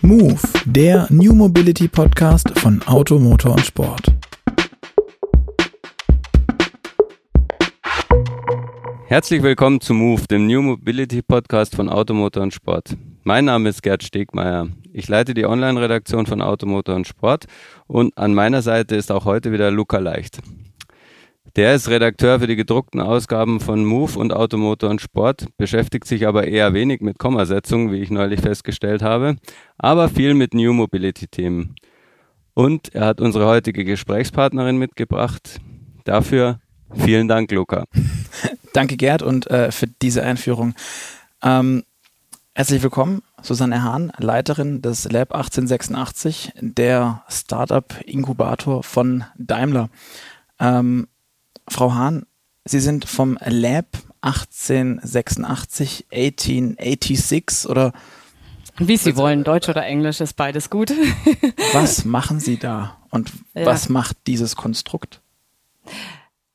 Move, der New Mobility Podcast von Auto, Motor und Sport. Herzlich willkommen zu Move, dem New Mobility Podcast von Automotor und Sport. Mein Name ist Gerd Stegmeier. Ich leite die Online-Redaktion von Automotor und Sport und an meiner Seite ist auch heute wieder Luca Leicht. Der ist Redakteur für die gedruckten Ausgaben von Move und Automotor und Sport, beschäftigt sich aber eher wenig mit Kommasetzung, wie ich neulich festgestellt habe, aber viel mit New Mobility Themen. Und er hat unsere heutige Gesprächspartnerin mitgebracht. Dafür vielen Dank, Luca. Danke, Gerd, und äh, für diese Einführung. Ähm, herzlich willkommen, Susanne Hahn, Leiterin des Lab 1886, der Startup-Inkubator von Daimler. Ähm, Frau Hahn, Sie sind vom Lab 1886, 1886 oder wie Sie wollen, Deutsch oder Englisch ist beides gut. was machen Sie da und ja. was macht dieses Konstrukt?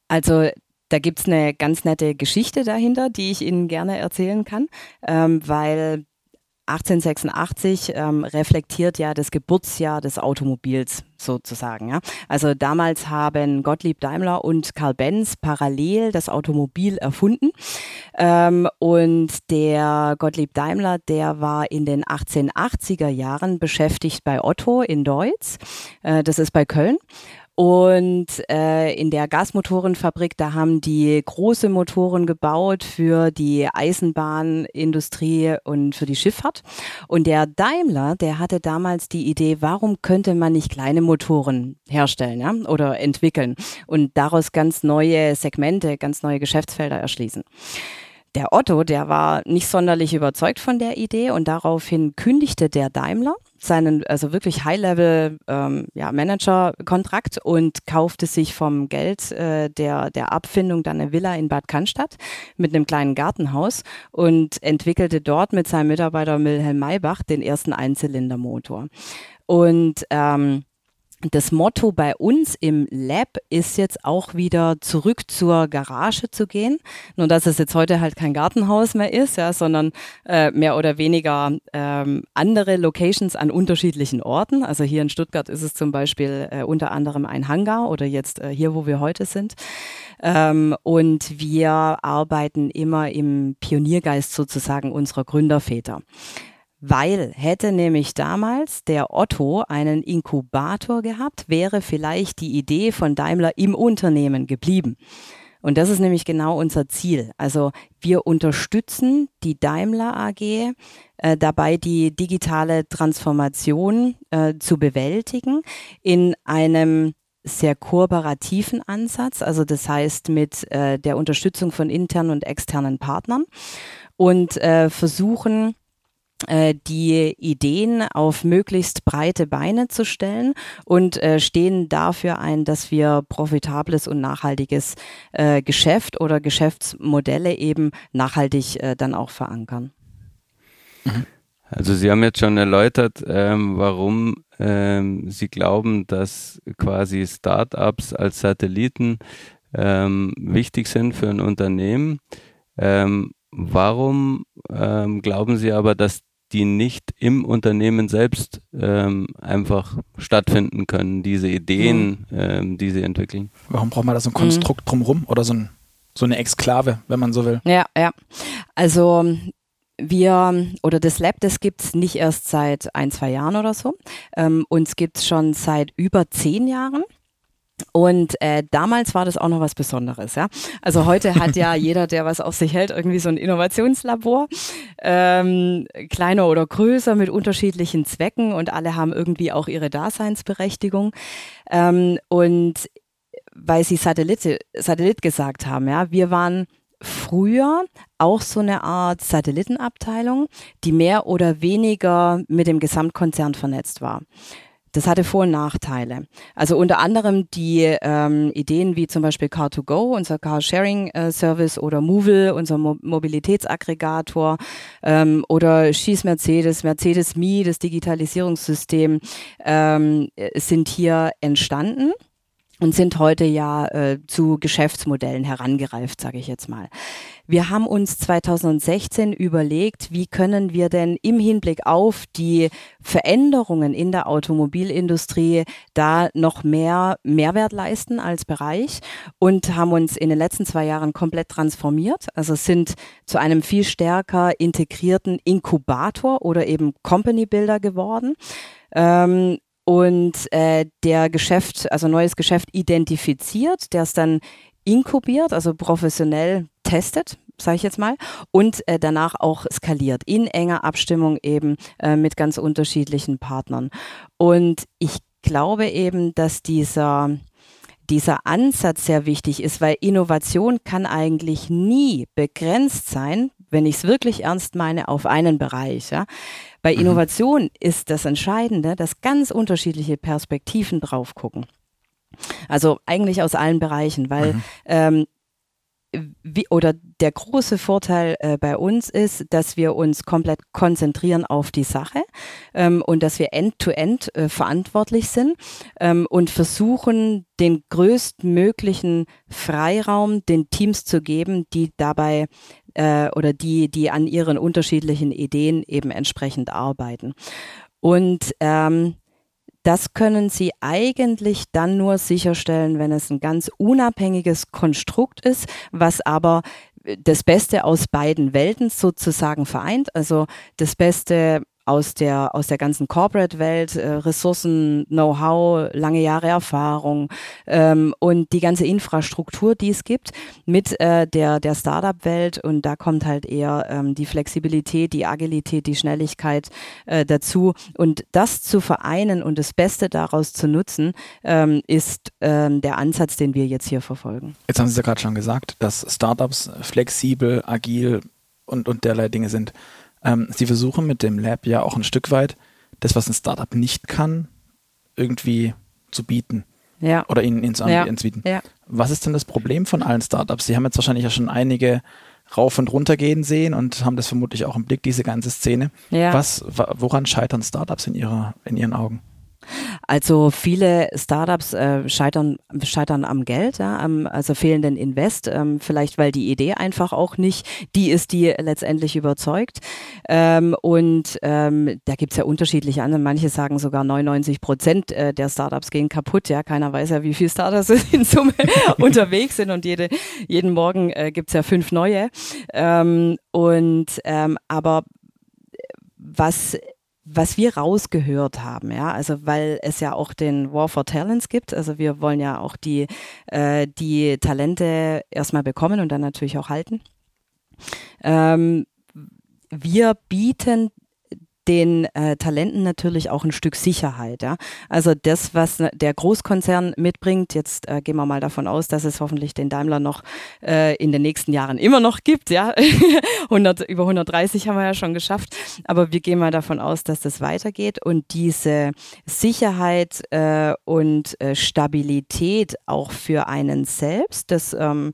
Also da gibt es eine ganz nette Geschichte dahinter, die ich Ihnen gerne erzählen kann, ähm, weil 1886 ähm, reflektiert ja das Geburtsjahr des Automobils sozusagen. Ja? Also damals haben Gottlieb Daimler und Karl Benz parallel das Automobil erfunden. Ähm, und der Gottlieb Daimler, der war in den 1880er Jahren beschäftigt bei Otto in Deutz. Äh, das ist bei Köln. Und äh, in der Gasmotorenfabrik, da haben die große Motoren gebaut für die Eisenbahnindustrie und für die Schifffahrt. Und der Daimler, der hatte damals die Idee, warum könnte man nicht kleine Motoren herstellen ja? oder entwickeln und daraus ganz neue Segmente, ganz neue Geschäftsfelder erschließen. Der Otto, der war nicht sonderlich überzeugt von der Idee und daraufhin kündigte der Daimler seinen, also wirklich High-Level ähm, ja, Manager-Kontrakt und kaufte sich vom Geld äh, der, der Abfindung dann eine Villa in Bad Cannstatt mit einem kleinen Gartenhaus und entwickelte dort mit seinem Mitarbeiter Wilhelm Maybach den ersten Einzylindermotor. Und ähm, das Motto bei uns im Lab ist jetzt auch wieder zurück zur Garage zu gehen. Nur dass es jetzt heute halt kein Gartenhaus mehr ist, ja, sondern äh, mehr oder weniger ähm, andere Locations an unterschiedlichen Orten. Also hier in Stuttgart ist es zum Beispiel äh, unter anderem ein Hangar oder jetzt äh, hier, wo wir heute sind. Ähm, und wir arbeiten immer im Pioniergeist sozusagen unserer Gründerväter weil hätte nämlich damals der Otto einen Inkubator gehabt, wäre vielleicht die Idee von Daimler im Unternehmen geblieben. Und das ist nämlich genau unser Ziel. Also wir unterstützen die Daimler AG äh, dabei, die digitale Transformation äh, zu bewältigen in einem sehr kooperativen Ansatz, also das heißt mit äh, der Unterstützung von internen und externen Partnern und äh, versuchen die Ideen auf möglichst breite Beine zu stellen und äh, stehen dafür ein, dass wir profitables und nachhaltiges äh, Geschäft oder Geschäftsmodelle eben nachhaltig äh, dann auch verankern. Mhm. Also Sie haben jetzt schon erläutert, ähm, warum ähm, Sie glauben, dass quasi Startups als Satelliten ähm, wichtig sind für ein Unternehmen. Warum ähm, glauben Sie aber, dass die nicht im Unternehmen selbst ähm, einfach stattfinden können, diese Ideen, mhm. ähm, die sie entwickeln. Warum braucht man da so ein Konstrukt mhm. drumherum oder so, ein, so eine Exklave, wenn man so will? Ja, ja. Also wir oder das Lab, das gibt es nicht erst seit ein, zwei Jahren oder so. Ähm, uns gibt es schon seit über zehn Jahren. Und äh, damals war das auch noch was Besonderes, ja. Also heute hat ja jeder, der was auf sich hält, irgendwie so ein Innovationslabor, ähm, kleiner oder größer mit unterschiedlichen Zwecken und alle haben irgendwie auch ihre Daseinsberechtigung. Ähm, und weil Sie Satellite, Satellit gesagt haben, ja, wir waren früher auch so eine Art Satellitenabteilung, die mehr oder weniger mit dem Gesamtkonzern vernetzt war. Das hatte Vor- und Nachteile. Also unter anderem die ähm, Ideen wie zum Beispiel Car2Go, unser Car-Sharing-Service oder Movil, unser Mo Mobilitätsaggregator ähm, oder Schieß Mercedes, Mercedes Me, das Digitalisierungssystem, ähm, sind hier entstanden und sind heute ja äh, zu Geschäftsmodellen herangereift, sage ich jetzt mal. Wir haben uns 2016 überlegt, wie können wir denn im Hinblick auf die Veränderungen in der Automobilindustrie da noch mehr Mehrwert leisten als Bereich und haben uns in den letzten zwei Jahren komplett transformiert. Also sind zu einem viel stärker integrierten Inkubator oder eben Company Builder geworden. Ähm, und äh, der Geschäft, also neues Geschäft identifiziert, der es dann inkubiert, also professionell testet, sage ich jetzt mal, und äh, danach auch skaliert in enger Abstimmung eben äh, mit ganz unterschiedlichen Partnern. Und ich glaube eben, dass dieser dieser Ansatz sehr wichtig ist, weil Innovation kann eigentlich nie begrenzt sein, wenn ich es wirklich ernst meine, auf einen Bereich. Ja? Bei mhm. Innovation ist das Entscheidende, dass ganz unterschiedliche Perspektiven drauf gucken. Also eigentlich aus allen Bereichen, weil mhm. ähm, wie, oder der große Vorteil äh, bei uns ist, dass wir uns komplett konzentrieren auf die Sache ähm, und dass wir end-to-end -end, äh, verantwortlich sind ähm, und versuchen, den größtmöglichen Freiraum den Teams zu geben, die dabei äh, oder die, die an ihren unterschiedlichen Ideen eben entsprechend arbeiten. Und ähm, das können Sie eigentlich dann nur sicherstellen, wenn es ein ganz unabhängiges Konstrukt ist, was aber das Beste aus beiden Welten sozusagen vereint. Also das Beste aus der, aus der ganzen Corporate-Welt, äh, Ressourcen, Know-how, lange Jahre Erfahrung ähm, und die ganze Infrastruktur, die es gibt, mit äh, der, der Startup-Welt. Und da kommt halt eher ähm, die Flexibilität, die Agilität, die Schnelligkeit äh, dazu. Und das zu vereinen und das Beste daraus zu nutzen, ähm, ist ähm, der Ansatz, den wir jetzt hier verfolgen. Jetzt haben Sie ja gerade schon gesagt, dass Startups flexibel, agil und, und derlei Dinge sind. Ähm, sie versuchen mit dem Lab ja auch ein Stück weit das, was ein Startup nicht kann, irgendwie zu bieten. Ja. Oder ihnen, ihnen zu ja. anbieten. Ja. Was ist denn das Problem von allen Startups? Sie haben jetzt wahrscheinlich ja schon einige rauf und runter gehen sehen und haben das vermutlich auch im Blick, diese ganze Szene. Ja. Was, woran scheitern Startups in ihrer, in ihren Augen? Also viele Startups äh, scheitern, scheitern am Geld, ja, am, also fehlenden Invest, ähm, vielleicht weil die Idee einfach auch nicht die ist, die letztendlich überzeugt. Ähm, und ähm, da gibt's ja unterschiedliche andere. Manche sagen sogar 99 Prozent äh, der Startups gehen kaputt. Ja, keiner weiß ja, wie viele Startups in Summe unterwegs sind und jede, jeden Morgen äh, gibt's ja fünf neue. Ähm, und ähm, aber was was wir rausgehört haben, ja, also weil es ja auch den War for Talents gibt, also wir wollen ja auch die, äh, die Talente erstmal bekommen und dann natürlich auch halten. Ähm, wir bieten den äh, Talenten natürlich auch ein Stück Sicherheit. Ja? Also das, was der Großkonzern mitbringt, jetzt äh, gehen wir mal davon aus, dass es hoffentlich den Daimler noch äh, in den nächsten Jahren immer noch gibt. Ja, 100, über 130 haben wir ja schon geschafft, aber wir gehen mal davon aus, dass das weitergeht und diese Sicherheit äh, und äh, Stabilität auch für einen selbst, das ähm,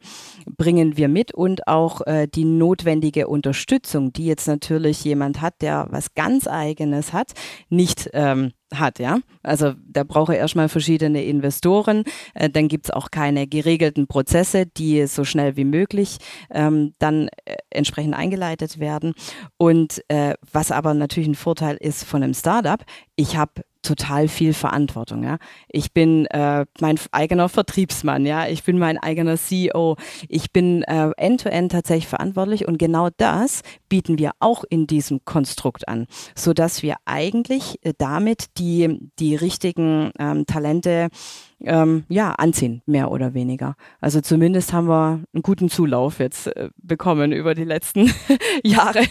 bringen wir mit und auch äh, die notwendige Unterstützung, die jetzt natürlich jemand hat, der was ganz eigenes hat, nicht ähm, hat, ja. Also da brauche er erstmal verschiedene Investoren. Äh, dann gibt's auch keine geregelten Prozesse, die so schnell wie möglich ähm, dann äh, entsprechend eingeleitet werden. Und äh, was aber natürlich ein Vorteil ist von einem Startup, ich habe total viel Verantwortung. Ja, ich bin äh, mein eigener Vertriebsmann. Ja, ich bin mein eigener CEO. Ich bin äh, end-to-end tatsächlich verantwortlich und genau das bieten wir auch in diesem Konstrukt an, so dass wir eigentlich äh, damit die die richtigen ähm, Talente ähm, ja, anziehen, mehr oder weniger. Also zumindest haben wir einen guten Zulauf jetzt äh, bekommen über die letzten Jahre.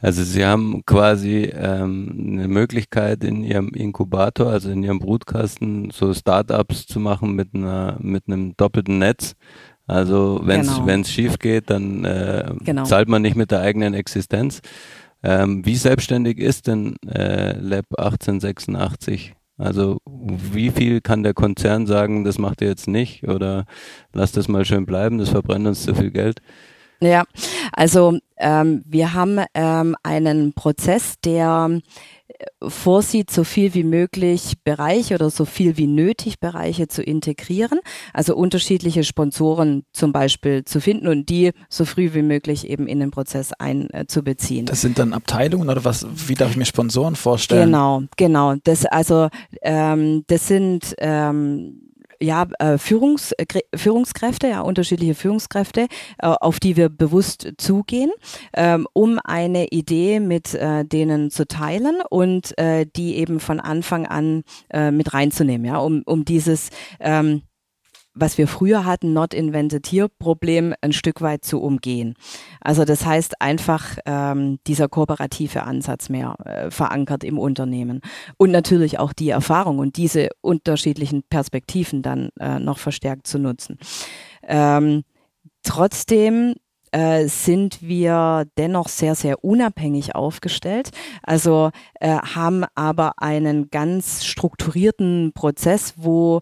Also Sie haben quasi ähm, eine Möglichkeit in Ihrem Inkubator, also in Ihrem Brutkasten, so Startups zu machen mit einer mit einem doppelten Netz. Also wenn es genau. schief geht, dann äh, genau. zahlt man nicht mit der eigenen Existenz. Ähm, wie selbstständig ist denn äh, Lab 1886? Also wie viel kann der Konzern sagen, das macht ihr jetzt nicht oder lasst das mal schön bleiben, das verbrennt uns zu viel Geld? Ja, also ähm, wir haben ähm, einen Prozess, der vorsieht, so viel wie möglich Bereiche oder so viel wie nötig Bereiche zu integrieren, also unterschiedliche Sponsoren zum Beispiel zu finden und die so früh wie möglich eben in den Prozess einzubeziehen. Das sind dann Abteilungen oder was? Wie darf ich mir Sponsoren vorstellen? Genau, genau. Das also ähm, das sind ähm, ja, äh, Führungs, Führungskräfte, ja, unterschiedliche Führungskräfte, äh, auf die wir bewusst zugehen, ähm, um eine Idee mit äh, denen zu teilen und äh, die eben von Anfang an äh, mit reinzunehmen, ja, um, um dieses ähm, was wir früher hatten, Not Invented Here Problem ein Stück weit zu umgehen. Also das heißt einfach ähm, dieser kooperative Ansatz mehr äh, verankert im Unternehmen und natürlich auch die Erfahrung und diese unterschiedlichen Perspektiven dann äh, noch verstärkt zu nutzen. Ähm, trotzdem äh, sind wir dennoch sehr, sehr unabhängig aufgestellt. Also äh, haben aber einen ganz strukturierten Prozess, wo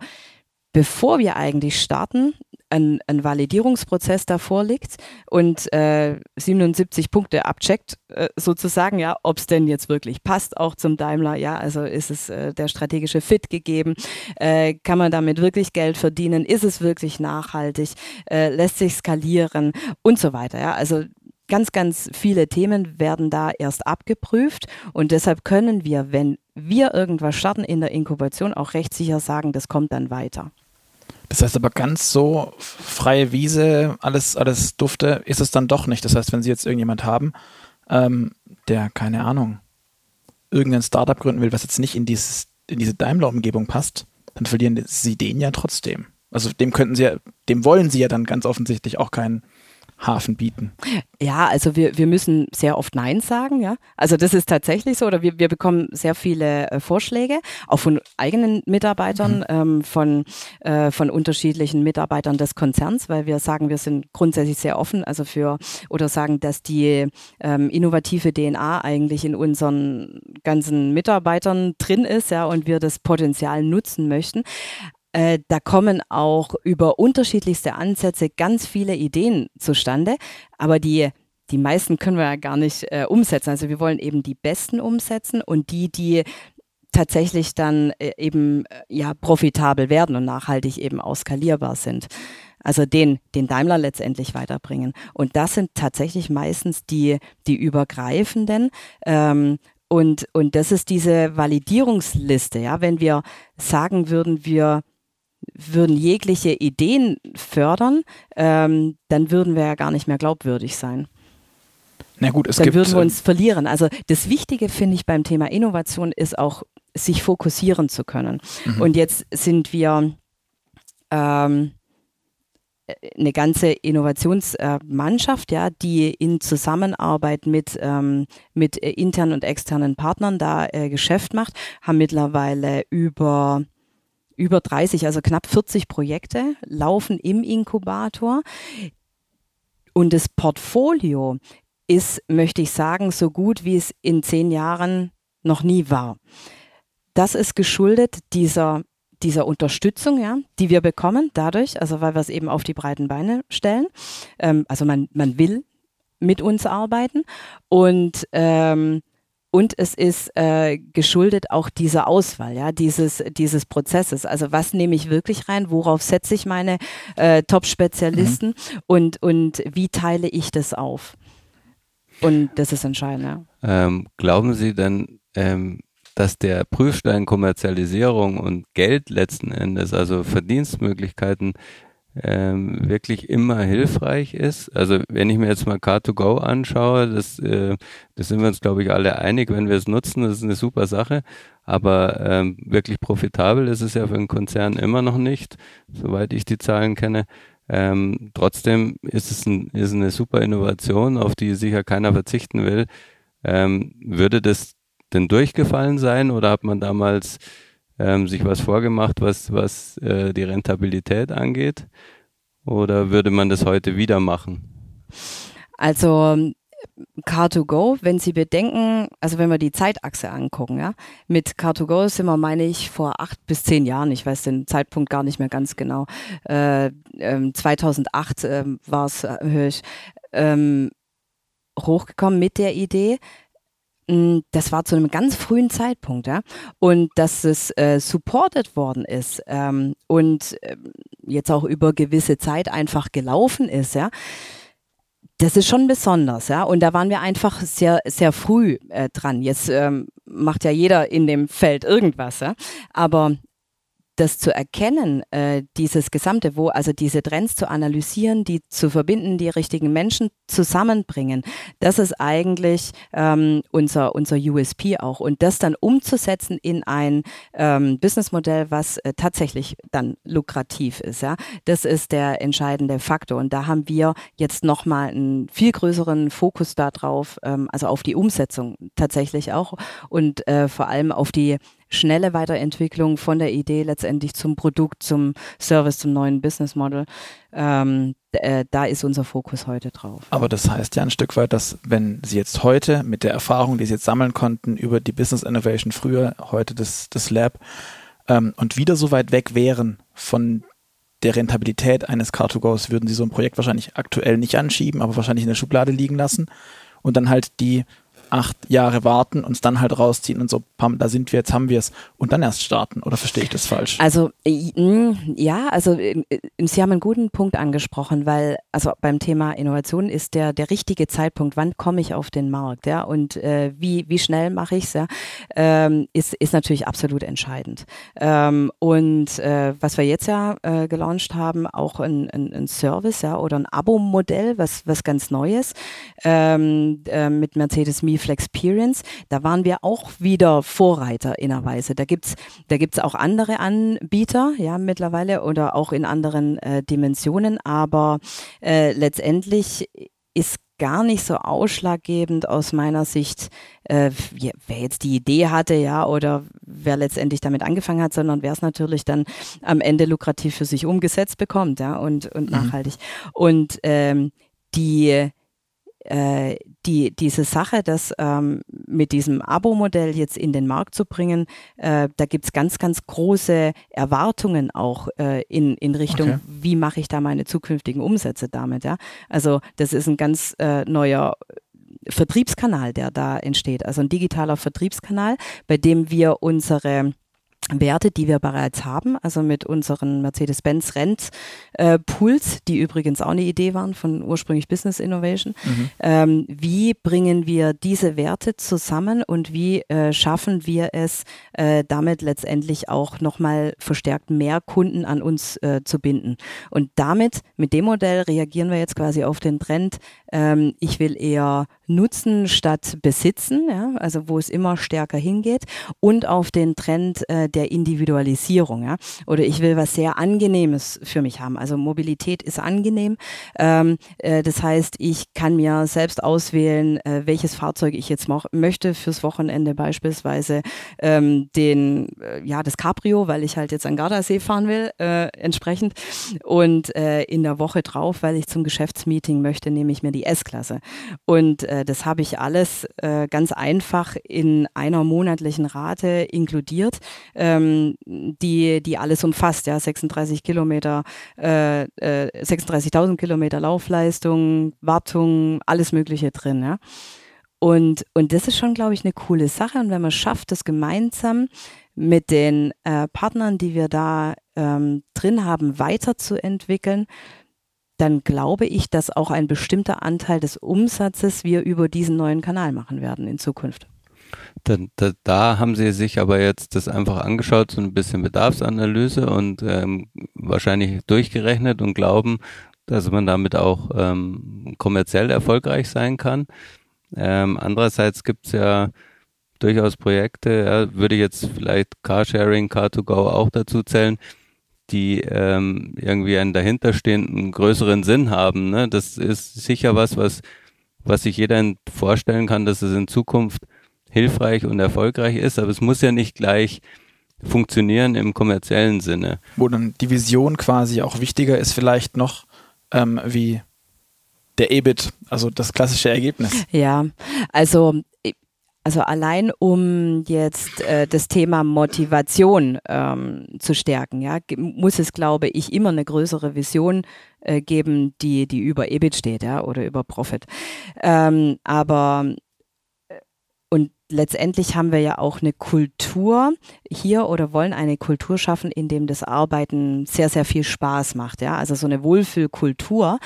bevor wir eigentlich starten, ein, ein Validierungsprozess davor liegt und äh, 77 Punkte abcheckt, äh, sozusagen, ja, ob es denn jetzt wirklich passt, auch zum Daimler, ja, also ist es äh, der strategische Fit gegeben, äh, kann man damit wirklich Geld verdienen, ist es wirklich nachhaltig, äh, lässt sich skalieren und so weiter, ja, also ganz, ganz viele Themen werden da erst abgeprüft und deshalb können wir, wenn wir irgendwas starten in der Inkubation, auch recht sicher sagen, das kommt dann weiter. Das heißt aber ganz so freie Wiese, alles, alles dufte, ist es dann doch nicht. Das heißt, wenn Sie jetzt irgendjemand haben, ähm, der, keine Ahnung, irgendein Startup gründen will, was jetzt nicht in, dieses, in diese Daimler-Umgebung passt, dann verlieren Sie den ja trotzdem. Also dem könnten Sie ja, dem wollen Sie ja dann ganz offensichtlich auch keinen Hafen bieten? Ja, also wir, wir müssen sehr oft Nein sagen, ja. Also das ist tatsächlich so, oder wir, wir bekommen sehr viele äh, Vorschläge, auch von eigenen Mitarbeitern, mhm. ähm, von, äh, von unterschiedlichen Mitarbeitern des Konzerns, weil wir sagen, wir sind grundsätzlich sehr offen, also für, oder sagen, dass die ähm, innovative DNA eigentlich in unseren ganzen Mitarbeitern drin ist, ja, und wir das Potenzial nutzen möchten. Äh, da kommen auch über unterschiedlichste Ansätze ganz viele Ideen zustande, aber die die meisten können wir ja gar nicht äh, umsetzen. Also wir wollen eben die besten umsetzen und die, die tatsächlich dann äh, eben äh, ja profitabel werden und nachhaltig eben auskalierbar sind. Also den, den Daimler letztendlich weiterbringen. Und das sind tatsächlich meistens die, die übergreifenden. Ähm, und, und das ist diese Validierungsliste. Ja, wenn wir sagen würden, wir würden jegliche Ideen fördern, ähm, dann würden wir ja gar nicht mehr glaubwürdig sein. Na gut, es dann gibt, würden wir uns verlieren. Also das Wichtige finde ich beim Thema Innovation ist auch, sich fokussieren zu können. Mhm. Und jetzt sind wir ähm, eine ganze Innovationsmannschaft, ja, die in Zusammenarbeit mit, ähm, mit internen und externen Partnern da äh, Geschäft macht, haben mittlerweile über über 30, also knapp 40 Projekte laufen im Inkubator. Und das Portfolio ist, möchte ich sagen, so gut wie es in zehn Jahren noch nie war. Das ist geschuldet dieser, dieser Unterstützung, ja, die wir bekommen dadurch, also weil wir es eben auf die breiten Beine stellen. Ähm, also man, man will mit uns arbeiten und ähm, und es ist äh, geschuldet auch dieser Auswahl, ja, dieses, dieses Prozesses. Also was nehme ich wirklich rein, worauf setze ich meine äh, Top-Spezialisten mhm. und, und wie teile ich das auf? Und das ist entscheidend, ja. Ähm, glauben Sie denn, ähm, dass der Prüfstein Kommerzialisierung und Geld letzten Endes, also Verdienstmöglichkeiten, ähm, wirklich immer hilfreich ist. Also wenn ich mir jetzt mal Car2Go anschaue, das, äh, das sind wir uns, glaube ich, alle einig, wenn wir es nutzen, das ist eine super Sache. Aber ähm, wirklich profitabel ist es ja für einen Konzern immer noch nicht, soweit ich die Zahlen kenne. Ähm, trotzdem ist es ein, ist eine super Innovation, auf die sicher keiner verzichten will. Ähm, würde das denn durchgefallen sein oder hat man damals ähm, sich was vorgemacht, was, was äh, die Rentabilität angeht? Oder würde man das heute wieder machen? Also Car2Go, wenn Sie bedenken, also wenn wir die Zeitachse angucken, ja, mit Car2Go sind wir, meine ich, vor acht bis zehn Jahren, ich weiß den Zeitpunkt gar nicht mehr ganz genau, äh, ähm, 2008 äh, war es, ich, ähm, hochgekommen mit der Idee, das war zu einem ganz frühen Zeitpunkt, ja. Und dass es äh, supported worden ist ähm, und äh, jetzt auch über gewisse Zeit einfach gelaufen ist, ja. Das ist schon besonders, ja. Und da waren wir einfach sehr, sehr früh äh, dran. Jetzt ähm, macht ja jeder in dem Feld irgendwas, ja. Aber das zu erkennen, äh, dieses Gesamte, wo also diese Trends zu analysieren, die zu verbinden, die richtigen Menschen zusammenbringen, das ist eigentlich ähm, unser, unser USP auch. Und das dann umzusetzen in ein ähm, Businessmodell, was äh, tatsächlich dann lukrativ ist, ja, das ist der entscheidende Faktor. Und da haben wir jetzt nochmal einen viel größeren Fokus darauf, ähm, also auf die Umsetzung tatsächlich auch und äh, vor allem auf die schnelle Weiterentwicklung von der Idee letztendlich zum Produkt, zum Service, zum neuen Business Model. Ähm, äh, da ist unser Fokus heute drauf. Aber das heißt ja ein Stück weit, dass wenn Sie jetzt heute mit der Erfahrung, die Sie jetzt sammeln konnten über die Business Innovation früher, heute das, das Lab ähm, und wieder so weit weg wären von der Rentabilität eines Car2Goes, würden Sie so ein Projekt wahrscheinlich aktuell nicht anschieben, aber wahrscheinlich in der Schublade liegen lassen und dann halt die acht Jahre warten, uns dann halt rausziehen und so, pam, da sind wir, jetzt haben wir es und dann erst starten. Oder verstehe ich das falsch? Also ja, also Sie haben einen guten Punkt angesprochen, weil also beim Thema Innovation ist der der richtige Zeitpunkt, wann komme ich auf den Markt, ja, und äh, wie wie schnell mache ich es, ja, ähm, ist ist natürlich absolut entscheidend. Ähm, und äh, was wir jetzt ja äh, gelauncht haben, auch ein, ein, ein Service, ja, oder ein Abo-Modell, was was ganz Neues ähm, äh, mit Mercedes Me Flexperience, da waren wir auch wieder Vorreiter innerweise. Da gibt's da gibt's auch andere Anbieter, ja, mittlerweile oder auch in anderen äh, Dimensionen, aber äh, letztendlich ist gar nicht so ausschlaggebend aus meiner Sicht, äh, wer jetzt die Idee hatte, ja, oder wer letztendlich damit angefangen hat, sondern wer es natürlich dann am Ende lukrativ für sich umgesetzt bekommt, ja, und, und mhm. nachhaltig. Und ähm, die äh, die, diese Sache, das ähm, mit diesem Abo-Modell jetzt in den Markt zu bringen, äh, da gibt's ganz, ganz große Erwartungen auch äh, in, in Richtung, okay. wie mache ich da meine zukünftigen Umsätze damit. Ja? Also das ist ein ganz äh, neuer Vertriebskanal, der da entsteht, also ein digitaler Vertriebskanal, bei dem wir unsere Werte, die wir bereits haben, also mit unseren Mercedes-Benz Rent äh, Pools, die übrigens auch eine Idee waren von ursprünglich Business Innovation. Mhm. Ähm, wie bringen wir diese Werte zusammen und wie äh, schaffen wir es, äh, damit letztendlich auch nochmal verstärkt mehr Kunden an uns äh, zu binden? Und damit, mit dem Modell reagieren wir jetzt quasi auf den Trend, ähm, ich will eher nutzen statt besitzen, ja, also wo es immer stärker hingeht und auf den Trend äh, der Individualisierung, ja, oder ich will was sehr Angenehmes für mich haben. Also Mobilität ist angenehm, ähm, äh, das heißt, ich kann mir selbst auswählen, äh, welches Fahrzeug ich jetzt möchte fürs Wochenende beispielsweise ähm, den, äh, ja, das Cabrio, weil ich halt jetzt an Gardasee fahren will, äh, entsprechend. Und äh, in der Woche drauf, weil ich zum Geschäftsmeeting möchte, nehme ich mir die S-Klasse. Und äh, das habe ich alles ganz einfach in einer monatlichen Rate inkludiert, ähm, die, die alles umfasst, ja, 36 Kilometer, äh, äh, 36.000 Kilometer Laufleistung, Wartung, alles Mögliche drin, ja. Und, und das ist schon, glaube ich, eine coole Sache. Und wenn man schafft, das gemeinsam mit den äh, Partnern, die wir da ähm, drin haben, weiterzuentwickeln, dann glaube ich, dass auch ein bestimmter Anteil des Umsatzes wir über diesen neuen Kanal machen werden in Zukunft. Da, da, da haben Sie sich aber jetzt das einfach angeschaut, so ein bisschen Bedarfsanalyse und ähm, wahrscheinlich durchgerechnet und glauben, dass man damit auch ähm, kommerziell erfolgreich sein kann. Ähm, andererseits gibt es ja durchaus Projekte, ja, würde ich jetzt vielleicht Carsharing, Car2Go auch dazu zählen, die ähm, irgendwie einen dahinterstehenden größeren Sinn haben. Ne? Das ist sicher was, was, was sich jeder vorstellen kann, dass es in Zukunft hilfreich und erfolgreich ist, aber es muss ja nicht gleich funktionieren im kommerziellen Sinne. Wo dann die Vision quasi auch wichtiger ist vielleicht noch ähm, wie der EBIT, also das klassische Ergebnis. Ja, also also allein um jetzt äh, das Thema Motivation ähm, zu stärken, ja, muss es, glaube ich, immer eine größere Vision äh, geben, die die über EBIT steht, ja, oder über Profit. Ähm, aber letztendlich haben wir ja auch eine Kultur hier oder wollen eine Kultur schaffen, in dem das Arbeiten sehr, sehr viel Spaß macht. Ja, also so eine Wohlfühlkultur.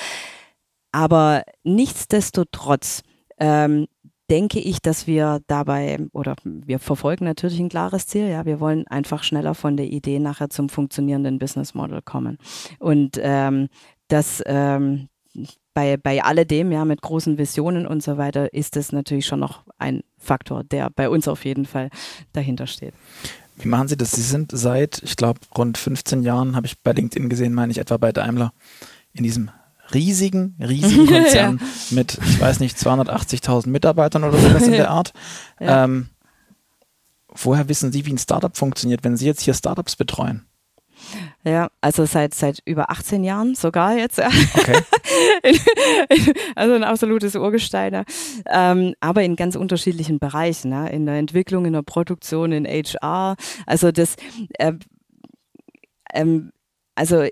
Aber nichtsdestotrotz ähm, denke ich, dass wir dabei oder wir verfolgen natürlich ein klares Ziel. Ja, wir wollen einfach schneller von der Idee nachher zum funktionierenden Business Model kommen. Und ähm, das ähm, bei, bei alledem, ja, mit großen Visionen und so weiter, ist es natürlich schon noch ein Faktor, der bei uns auf jeden Fall dahinter steht. Wie machen Sie das? Sie sind seit, ich glaube, rund 15 Jahren, habe ich bei LinkedIn gesehen, meine ich etwa bei Daimler, in diesem riesigen, riesigen Konzern ja. mit, ich weiß nicht, 280.000 Mitarbeitern oder sowas in der Art. Ja. Ähm, woher wissen Sie, wie ein Startup funktioniert, wenn Sie jetzt hier Startups betreuen? Ja, also seit, seit über 18 Jahren sogar jetzt. Okay. also ein absolutes Urgestein. Ähm, aber in ganz unterschiedlichen Bereichen. Ne? In der Entwicklung, in der Produktion, in HR. Also das, äh, ähm, also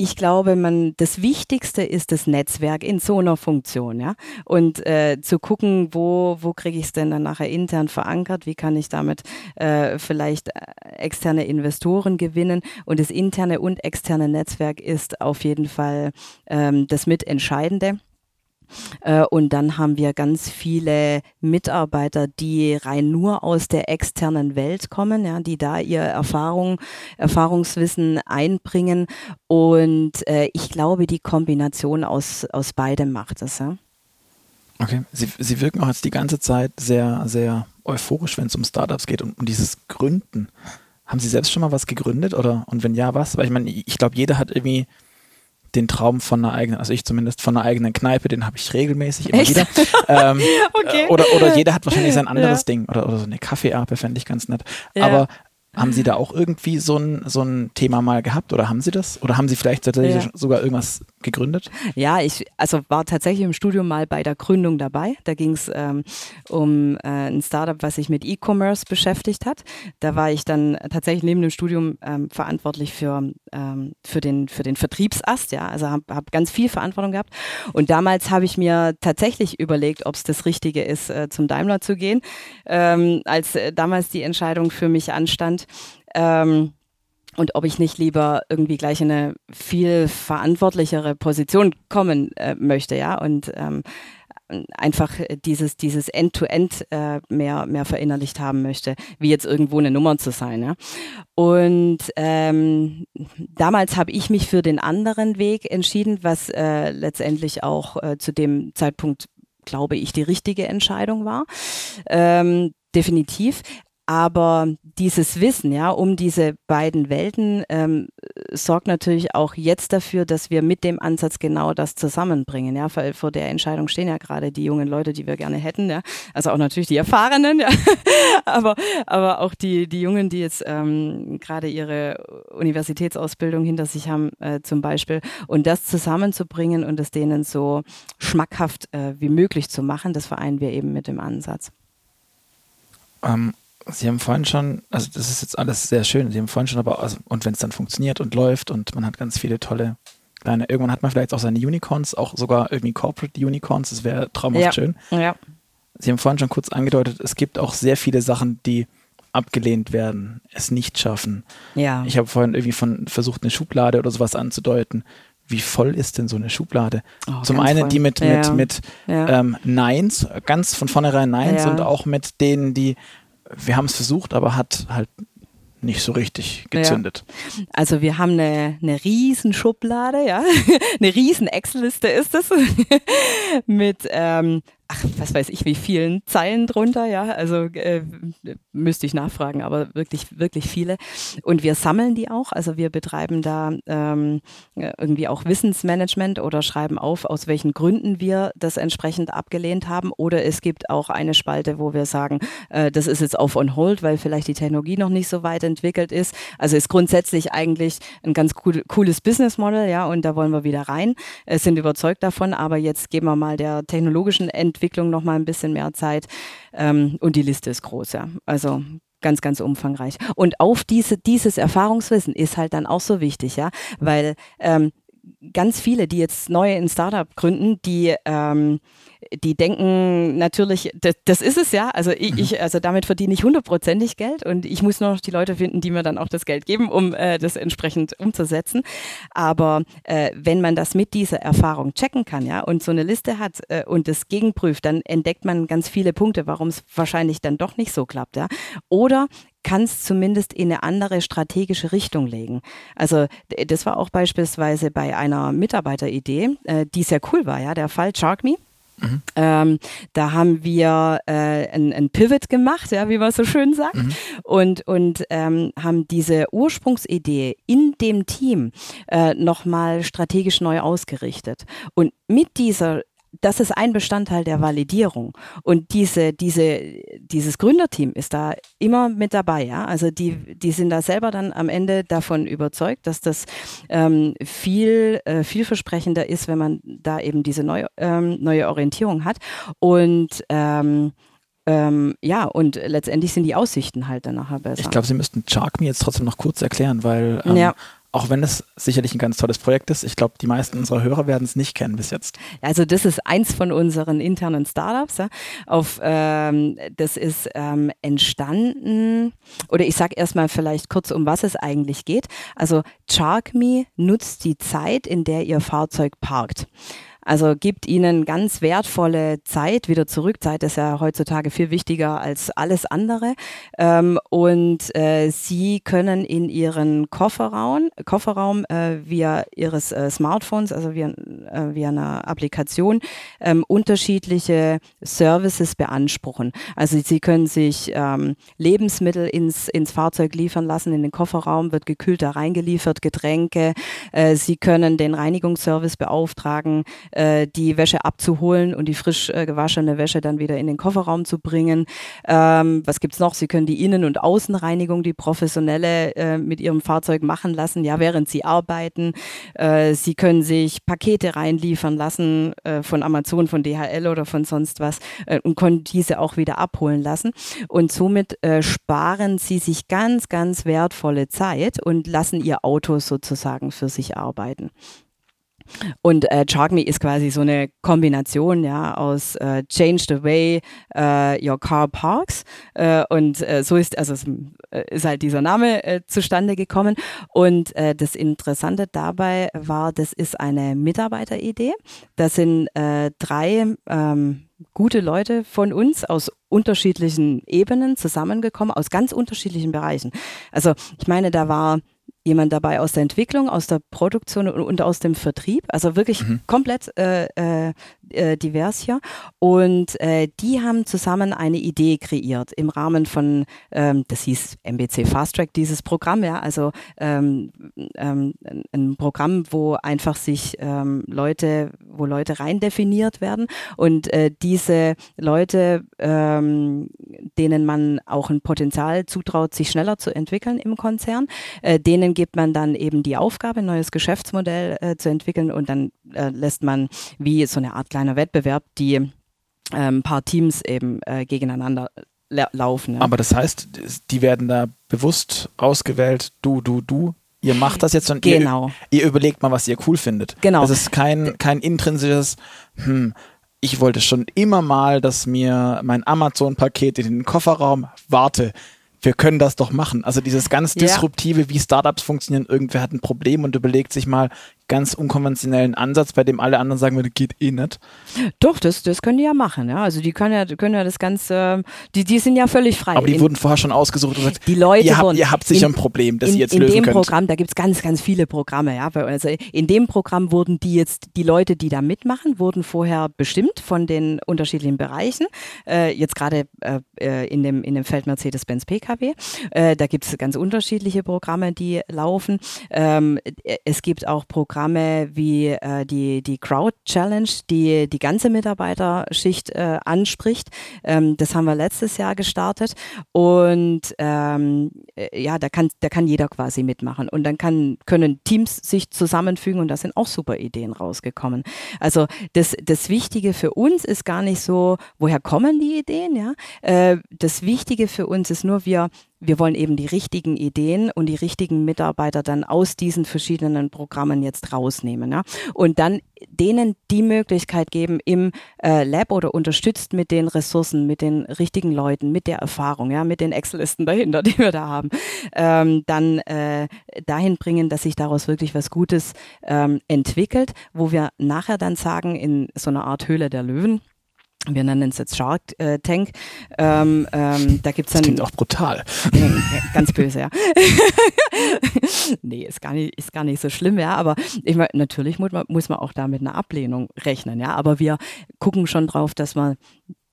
ich glaube, man das Wichtigste ist das Netzwerk in so einer Funktion, ja. Und äh, zu gucken, wo wo kriege ich es denn dann nachher intern verankert? Wie kann ich damit äh, vielleicht äh, externe Investoren gewinnen? Und das interne und externe Netzwerk ist auf jeden Fall ähm, das Mitentscheidende. Äh, und dann haben wir ganz viele Mitarbeiter, die rein nur aus der externen Welt kommen, ja, die da ihr Erfahrung, Erfahrungswissen einbringen. Und äh, ich glaube, die Kombination aus, aus beidem macht es. Ja. Okay, Sie, Sie wirken auch jetzt die ganze Zeit sehr, sehr euphorisch, wenn es um Startups geht und um dieses Gründen. Haben Sie selbst schon mal was gegründet oder und wenn ja, was? Weil ich meine, ich glaube, jeder hat irgendwie den Traum von einer eigenen, also ich zumindest von einer eigenen Kneipe, den habe ich regelmäßig immer Echt? wieder. Ähm, okay. oder, oder jeder hat wahrscheinlich sein anderes ja. Ding oder, oder so eine Kaffeeape fände ich ganz nett. Ja. Aber haben Sie da auch irgendwie so ein, so ein Thema mal gehabt oder haben Sie das? Oder haben Sie vielleicht tatsächlich ja. sogar irgendwas gegründet? Ja, ich also war tatsächlich im Studium mal bei der Gründung dabei. Da ging es ähm, um äh, ein Startup, was sich mit E-Commerce beschäftigt hat. Da war ich dann tatsächlich neben dem Studium ähm, verantwortlich für, ähm, für, den, für den Vertriebsast, ja. Also habe hab ganz viel Verantwortung gehabt. Und damals habe ich mir tatsächlich überlegt, ob es das Richtige ist, äh, zum Daimler zu gehen. Ähm, als äh, damals die Entscheidung für mich anstand, ähm, und ob ich nicht lieber irgendwie gleich in eine viel verantwortlichere Position kommen äh, möchte, ja, und ähm, einfach dieses dieses End-to-End -End, äh, mehr mehr verinnerlicht haben möchte, wie jetzt irgendwo eine Nummer zu sein. Ja? Und ähm, damals habe ich mich für den anderen Weg entschieden, was äh, letztendlich auch äh, zu dem Zeitpunkt glaube ich die richtige Entscheidung war. Ähm, definitiv. Aber dieses Wissen, ja, um diese beiden Welten ähm, sorgt natürlich auch jetzt dafür, dass wir mit dem Ansatz genau das zusammenbringen. Ja, vor, vor der Entscheidung stehen ja gerade die jungen Leute, die wir gerne hätten. Ja, also auch natürlich die Erfahrenen, ja, aber aber auch die die Jungen, die jetzt ähm, gerade ihre Universitätsausbildung hinter sich haben, äh, zum Beispiel, und das zusammenzubringen und es denen so schmackhaft äh, wie möglich zu machen, das vereinen wir eben mit dem Ansatz. Ähm, Sie haben vorhin schon, also das ist jetzt alles sehr schön, Sie haben vorhin schon aber, also, und wenn es dann funktioniert und läuft und man hat ganz viele tolle kleine, irgendwann hat man vielleicht auch seine Unicorns, auch sogar irgendwie Corporate Unicorns, das wäre traumhaft ja. schön. Ja. Sie haben vorhin schon kurz angedeutet, es gibt auch sehr viele Sachen, die abgelehnt werden, es nicht schaffen. Ja. Ich habe vorhin irgendwie von versucht, eine Schublade oder sowas anzudeuten. Wie voll ist denn so eine Schublade? Oh, Zum einen voll. die mit, ja. mit, mit ja. Ähm, Neins, ganz von vornherein Neins und auch mit denen, die wir haben es versucht, aber hat halt nicht so richtig gezündet. Ja. Also wir haben eine, eine riesen Schublade, ja, eine riesen Excel-Liste ist es mit ähm, ach, was weiß ich, wie vielen Zeilen drunter, ja. Also äh, müsste ich nachfragen, aber wirklich, wirklich viele. Und wir sammeln die auch. Also wir betreiben da ähm, irgendwie auch Wissensmanagement oder schreiben auf, aus welchen Gründen wir das entsprechend abgelehnt haben. Oder es gibt auch eine Spalte, wo wir sagen, äh, das ist jetzt auf on hold, weil vielleicht die Technologie noch nicht so weit entwickelt ist. Also ist grundsätzlich eigentlich ein ganz cool, cooles Business Model, ja. Und da wollen wir wieder rein, äh, sind überzeugt davon. Aber jetzt geben wir mal der technologischen Entwicklung Entwicklung noch mal ein bisschen mehr Zeit. Ähm, und die Liste ist groß, ja. Also ganz, ganz umfangreich. Und auf diese, dieses Erfahrungswissen ist halt dann auch so wichtig, ja, weil ähm, ganz viele, die jetzt neu ein Startup gründen, die ähm, die denken natürlich, das, das ist es ja. Also ich, ich, also damit verdiene ich hundertprozentig Geld und ich muss nur noch die Leute finden, die mir dann auch das Geld geben, um äh, das entsprechend umzusetzen. Aber äh, wenn man das mit dieser Erfahrung checken kann, ja, und so eine Liste hat äh, und das gegenprüft, dann entdeckt man ganz viele Punkte, warum es wahrscheinlich dann doch nicht so klappt, ja. Oder kann es zumindest in eine andere strategische Richtung legen. Also das war auch beispielsweise bei einer Mitarbeiteridee, äh, die sehr cool war, ja, der Fall CharkMe. Mhm. Ähm, da haben wir äh, ein, ein, Pivot gemacht, ja, wie man so schön sagt, mhm. und, und ähm, haben diese Ursprungsidee in dem Team äh, nochmal strategisch neu ausgerichtet. Und mit dieser das ist ein Bestandteil der Validierung. Und diese, diese, dieses Gründerteam ist da immer mit dabei, ja. Also die, die sind da selber dann am Ende davon überzeugt, dass das ähm, viel, äh, vielversprechender ist, wenn man da eben diese neue, ähm, neue Orientierung hat. Und ähm, ähm, ja, und letztendlich sind die Aussichten halt dann nachher besser. Ich glaube, Sie müssten Shark mir jetzt trotzdem noch kurz erklären, weil ähm, ja auch wenn es sicherlich ein ganz tolles Projekt ist, ich glaube, die meisten unserer Hörer werden es nicht kennen bis jetzt. Also das ist eins von unseren internen Startups. Ja. Auf, ähm, das ist ähm, entstanden, oder ich sage erstmal vielleicht kurz, um was es eigentlich geht. Also CharkMe nutzt die Zeit, in der ihr Fahrzeug parkt. Also gibt ihnen ganz wertvolle Zeit wieder zurück. Zeit ist ja heutzutage viel wichtiger als alles andere. Ähm, und äh, sie können in ihren Kofferraum, Kofferraum äh, via ihres äh, Smartphones, also via, äh, via einer Applikation, ähm, unterschiedliche Services beanspruchen. Also sie können sich ähm, Lebensmittel ins, ins Fahrzeug liefern lassen, in den Kofferraum wird gekühlt da reingeliefert, Getränke. Äh, sie können den Reinigungsservice beauftragen, äh, die Wäsche abzuholen und die frisch äh, gewaschene Wäsche dann wieder in den Kofferraum zu bringen. Ähm, was gibt's noch? Sie können die Innen- und Außenreinigung, die professionelle äh, mit ihrem Fahrzeug machen lassen, ja, während sie arbeiten. Äh, sie können sich Pakete reinliefern lassen äh, von Amazon, von DHL oder von sonst was äh, und können diese auch wieder abholen lassen. Und somit äh, sparen sie sich ganz, ganz wertvolle Zeit und lassen ihr Auto sozusagen für sich arbeiten. Und äh, CharkMe ist quasi so eine Kombination ja aus äh, Change the way äh, your car parks äh, und äh, so ist also äh, ist halt dieser Name äh, zustande gekommen und äh, das Interessante dabei war, das ist eine Mitarbeiteridee. Das sind äh, drei ähm, gute Leute von uns aus unterschiedlichen Ebenen zusammengekommen, aus ganz unterschiedlichen Bereichen. Also ich meine, da war jemand dabei aus der Entwicklung, aus der Produktion und, aus dem Vertrieb. Also wirklich mhm. komplett äh, äh, äh, divers hier. Und äh, die haben zusammen eine Idee kreiert im Rahmen von, ähm, das hieß MBC Fast Track, dieses Programm, ja, also ähm, ähm, ein Programm, wo einfach sich ähm, Leute, wo Leute rein definiert werden und äh, diese Leute, ähm, denen man auch ein Potenzial zutraut, sich schneller zu entwickeln im Konzern, äh, denen gibt man dann eben die Aufgabe, ein neues Geschäftsmodell äh, zu entwickeln und dann äh, lässt man wie so eine Art kleiner Wettbewerb die ähm, paar Teams eben äh, gegeneinander laufen. Ja. Aber das heißt, die werden da bewusst ausgewählt, du, du, du, ihr macht das jetzt und genau. ihr, ihr, überlegt mal, was ihr cool findet. Genau. Das ist kein, kein intrinsisches, hm, ich wollte schon immer mal, dass mir mein Amazon-Paket in den Kofferraum, warte, wir können das doch machen. Also dieses ganz disruptive, wie Startups funktionieren, irgendwer hat ein Problem und überlegt sich mal, ganz unkonventionellen Ansatz, bei dem alle anderen sagen würden, geht eh nicht. Doch, das, das können die ja machen. Ja. Also die können ja, können ja das Ganze, die, die sind ja völlig frei. Aber die in, wurden vorher schon ausgesucht und gesagt, die Leute ihr, habt, ihr habt sicher ein Problem, das in, ihr jetzt lösen könnt. In dem Programm, da gibt's ganz, ganz viele Programme. Ja. Also in dem Programm wurden die jetzt, die Leute, die da mitmachen, wurden vorher bestimmt von den unterschiedlichen Bereichen. Äh, jetzt gerade äh, äh in, dem, in dem Feld Mercedes-Benz PKW. Äh, da gibt's ganz unterschiedliche Programme, die laufen. Ähm, es gibt auch Programme, Programme wie äh, die, die Crowd Challenge, die die ganze Mitarbeiterschicht äh, anspricht. Ähm, das haben wir letztes Jahr gestartet und ähm, äh, ja, da kann, da kann jeder quasi mitmachen und dann kann, können Teams sich zusammenfügen und da sind auch super Ideen rausgekommen. Also das, das Wichtige für uns ist gar nicht so, woher kommen die Ideen, ja. Äh, das Wichtige für uns ist nur, wir wir wollen eben die richtigen Ideen und die richtigen Mitarbeiter dann aus diesen verschiedenen Programmen jetzt rausnehmen. Ja? Und dann denen die Möglichkeit geben, im äh, Lab oder unterstützt mit den Ressourcen, mit den richtigen Leuten, mit der Erfahrung, ja, mit den Excel-Listen dahinter, die wir da haben, ähm, dann äh, dahin bringen, dass sich daraus wirklich was Gutes ähm, entwickelt, wo wir nachher dann sagen, in so einer Art Höhle der Löwen, wir nennen es jetzt Shark äh, Tank. Ähm, ähm, da gibt's dann. Das klingt auch brutal. ganz böse, ja. nee, ist gar nicht, ist gar nicht so schlimm, ja. Aber ich meine, natürlich muss man, muss man auch da mit einer Ablehnung rechnen, ja. Aber wir gucken schon drauf, dass man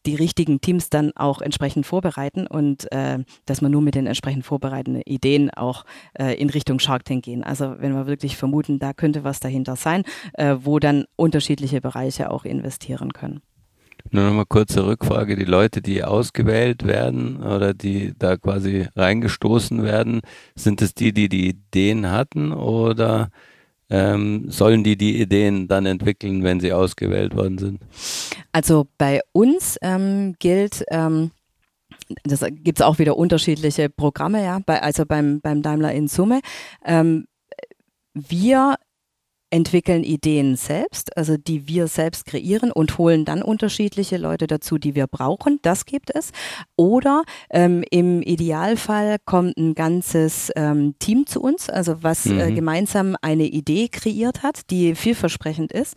die richtigen Teams dann auch entsprechend vorbereiten und äh, dass man nur mit den entsprechend vorbereitenden Ideen auch äh, in Richtung Shark Tank gehen. Also wenn wir wirklich vermuten, da könnte was dahinter sein, äh, wo dann unterschiedliche Bereiche auch investieren können. Nur noch mal kurze Rückfrage. Die Leute, die ausgewählt werden oder die da quasi reingestoßen werden, sind es die, die die Ideen hatten oder ähm, sollen die die Ideen dann entwickeln, wenn sie ausgewählt worden sind? Also bei uns ähm, gilt, ähm, das gibt es auch wieder unterschiedliche Programme, ja, bei, also beim, beim Daimler in Summe. Ähm, wir entwickeln Ideen selbst, also die wir selbst kreieren und holen dann unterschiedliche Leute dazu, die wir brauchen. Das gibt es. Oder ähm, im Idealfall kommt ein ganzes ähm, Team zu uns, also was äh, mhm. äh, gemeinsam eine Idee kreiert hat, die vielversprechend ist.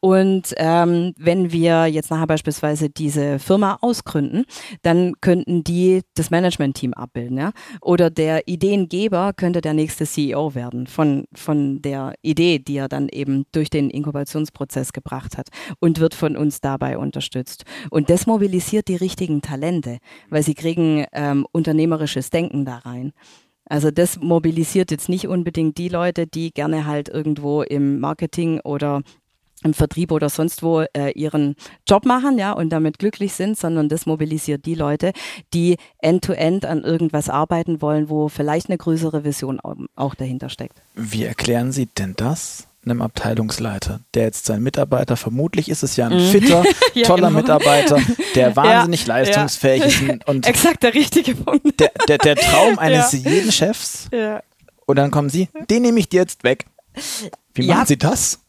Und ähm, wenn wir jetzt nachher beispielsweise diese Firma ausgründen, dann könnten die das Management-Team abbilden. Ja? Oder der Ideengeber könnte der nächste CEO werden von, von der Idee, die er dann eben durch den Inkubationsprozess gebracht hat und wird von uns dabei unterstützt. Und das mobilisiert die richtigen Talente, weil sie kriegen ähm, unternehmerisches Denken da rein. Also das mobilisiert jetzt nicht unbedingt die Leute, die gerne halt irgendwo im Marketing oder im Vertrieb oder sonst wo äh, ihren Job machen, ja, und damit glücklich sind, sondern das mobilisiert die Leute, die end-to-end -end an irgendwas arbeiten wollen, wo vielleicht eine größere Vision auch dahinter steckt. Wie erklären Sie denn das? Einem Abteilungsleiter, der jetzt sein Mitarbeiter, vermutlich ist es ja ein mhm. fitter, ja, toller genau. Mitarbeiter, der wahnsinnig ja, leistungsfähig ja. ist und exakt der richtige Punkt. Der, der, der Traum eines jeden Chefs. Und dann kommen Sie, den nehme ich dir jetzt weg. Wie machen Sie das?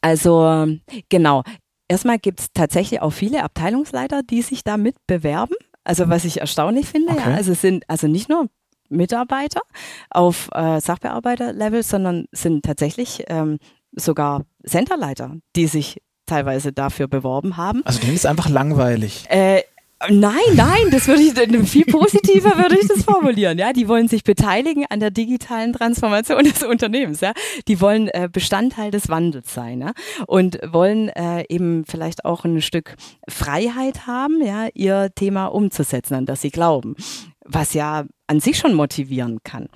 Also genau. Erstmal gibt es tatsächlich auch viele Abteilungsleiter, die sich da mitbewerben. Also was ich erstaunlich finde, okay. ja, also sind also nicht nur Mitarbeiter auf äh, Sachbearbeiterlevel, sondern sind tatsächlich ähm, sogar Centerleiter, die sich teilweise dafür beworben haben. Also denen ist einfach langweilig. Äh, Nein, nein, das würde ich viel positiver würde ich das formulieren. Ja, die wollen sich beteiligen an der digitalen Transformation des Unternehmens. Ja, die wollen äh, Bestandteil des Wandels sein. Ja? und wollen äh, eben vielleicht auch ein Stück Freiheit haben, ja, ihr Thema umzusetzen, an das sie glauben, was ja an sich schon motivieren kann.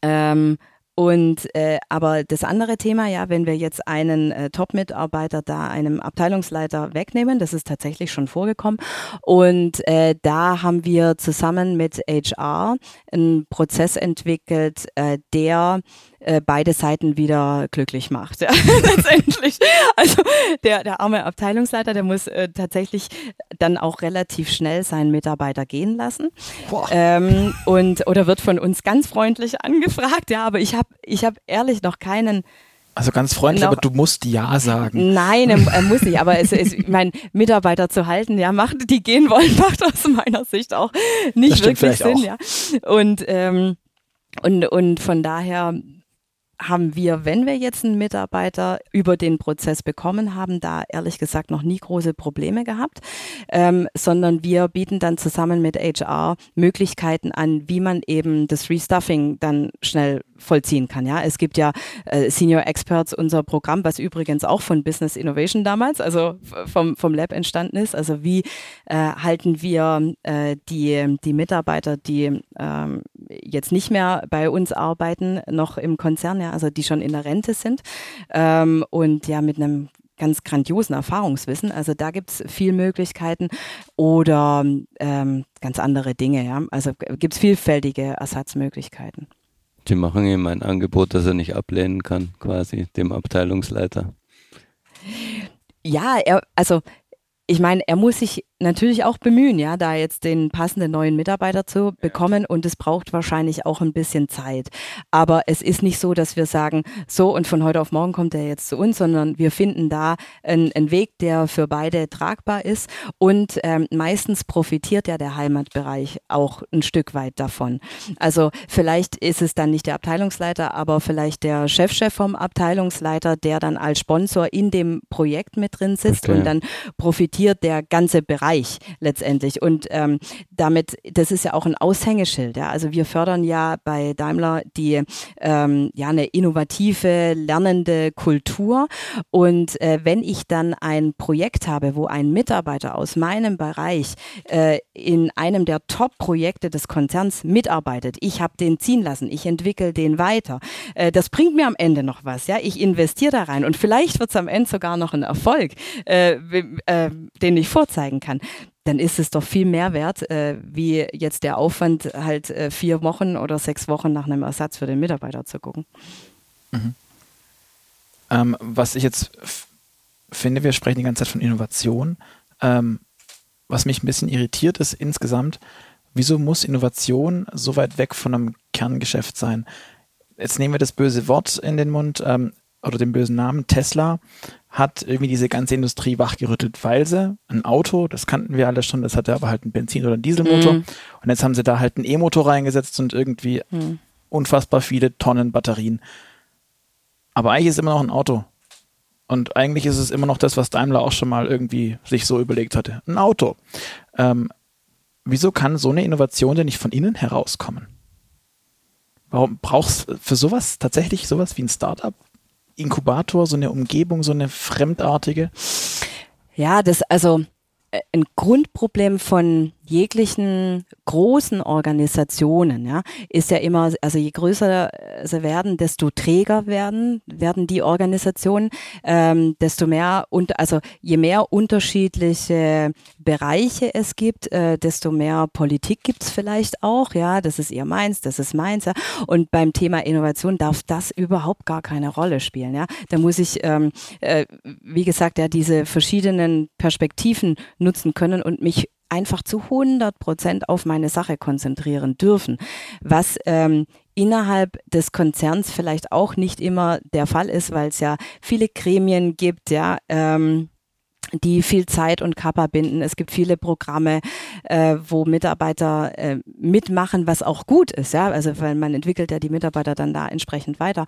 Ähm, und äh, aber das andere Thema, ja, wenn wir jetzt einen äh, Top-Mitarbeiter da einem Abteilungsleiter wegnehmen, das ist tatsächlich schon vorgekommen. Und äh, da haben wir zusammen mit HR einen Prozess entwickelt, äh, der äh, beide Seiten wieder glücklich macht. Ja, letztendlich. Also der, der arme Abteilungsleiter, der muss äh, tatsächlich dann auch relativ schnell seinen Mitarbeiter gehen lassen. Ähm, und oder wird von uns ganz freundlich angefragt, ja, aber ich habe ich hab ehrlich noch keinen also ganz freundlich, noch, aber du musst Ja sagen. Nein, er, er muss nicht. Aber es ist, mein Mitarbeiter zu halten, ja, macht, die gehen wollen, macht aus meiner Sicht auch nicht wirklich Sinn, auch. ja. Und ähm, und und von daher haben wir, wenn wir jetzt einen Mitarbeiter über den Prozess bekommen haben, da ehrlich gesagt noch nie große Probleme gehabt, ähm, sondern wir bieten dann zusammen mit HR Möglichkeiten an, wie man eben das Restuffing dann schnell vollziehen kann. Ja, es gibt ja äh, Senior Experts, unser Programm, was übrigens auch von Business Innovation damals, also vom, vom Lab entstanden ist. Also wie äh, halten wir äh, die, die Mitarbeiter, die ähm, jetzt nicht mehr bei uns arbeiten, noch im Konzern, ja, also die schon in der Rente sind ähm, und ja mit einem ganz grandiosen Erfahrungswissen. Also da gibt es viel Möglichkeiten oder ähm, ganz andere Dinge. Ja? Also gibt es vielfältige Ersatzmöglichkeiten. Die machen ihm ein Angebot, das er nicht ablehnen kann, quasi dem Abteilungsleiter. Ja, er, also ich meine, er muss sich natürlich auch bemühen, ja, da jetzt den passenden neuen Mitarbeiter zu bekommen und es braucht wahrscheinlich auch ein bisschen Zeit. Aber es ist nicht so, dass wir sagen, so und von heute auf morgen kommt er jetzt zu uns, sondern wir finden da einen, einen Weg, der für beide tragbar ist und ähm, meistens profitiert ja der Heimatbereich auch ein Stück weit davon. Also vielleicht ist es dann nicht der Abteilungsleiter, aber vielleicht der Chefchef vom Abteilungsleiter, der dann als Sponsor in dem Projekt mit drin sitzt Verstehe. und dann profitiert der ganze Bereich Bereich letztendlich. Und ähm, damit, das ist ja auch ein Aushängeschild. Ja? Also wir fördern ja bei Daimler die ähm, ja eine innovative, lernende Kultur. Und äh, wenn ich dann ein Projekt habe, wo ein Mitarbeiter aus meinem Bereich äh, in einem der Top-Projekte des Konzerns mitarbeitet, ich habe den ziehen lassen, ich entwickle den weiter, äh, das bringt mir am Ende noch was. Ja, ich investiere da rein und vielleicht wird es am Ende sogar noch ein Erfolg, äh, äh, den ich vorzeigen kann dann ist es doch viel mehr wert, äh, wie jetzt der Aufwand, halt äh, vier Wochen oder sechs Wochen nach einem Ersatz für den Mitarbeiter zu gucken. Mhm. Ähm, was ich jetzt finde, wir sprechen die ganze Zeit von Innovation. Ähm, was mich ein bisschen irritiert ist insgesamt, wieso muss Innovation so weit weg von einem Kerngeschäft sein? Jetzt nehmen wir das böse Wort in den Mund ähm, oder den bösen Namen Tesla hat irgendwie diese ganze Industrie wachgerüttelt, weil sie ein Auto, das kannten wir alle schon, das hatte aber halt einen Benzin- oder einen Dieselmotor. Mhm. Und jetzt haben sie da halt einen E-Motor reingesetzt und irgendwie mhm. unfassbar viele Tonnen Batterien. Aber eigentlich ist es immer noch ein Auto. Und eigentlich ist es immer noch das, was Daimler auch schon mal irgendwie sich so überlegt hatte. Ein Auto. Ähm, wieso kann so eine Innovation denn nicht von innen herauskommen? Warum brauchst du für sowas tatsächlich sowas wie ein Startup? Inkubator, so eine Umgebung, so eine fremdartige? Ja, das also äh, ein Grundproblem von jeglichen großen Organisationen, ja, ist ja immer, also je größer sie werden, desto träger werden, werden die Organisationen, ähm, desto mehr und also je mehr unterschiedliche Bereiche es gibt, äh, desto mehr Politik gibt es vielleicht auch, ja, das ist ihr meins, das ist meins, ja. Und beim Thema Innovation darf das überhaupt gar keine Rolle spielen, ja. Da muss ich, ähm, äh, wie gesagt, ja, diese verschiedenen Perspektiven nutzen können und mich einfach zu 100 Prozent auf meine Sache konzentrieren dürfen, was ähm, innerhalb des Konzerns vielleicht auch nicht immer der Fall ist, weil es ja viele Gremien gibt, ja. Ähm, die viel Zeit und Kappa binden. Es gibt viele Programme, äh, wo Mitarbeiter äh, mitmachen, was auch gut ist, ja. Also weil man entwickelt ja die Mitarbeiter dann da entsprechend weiter.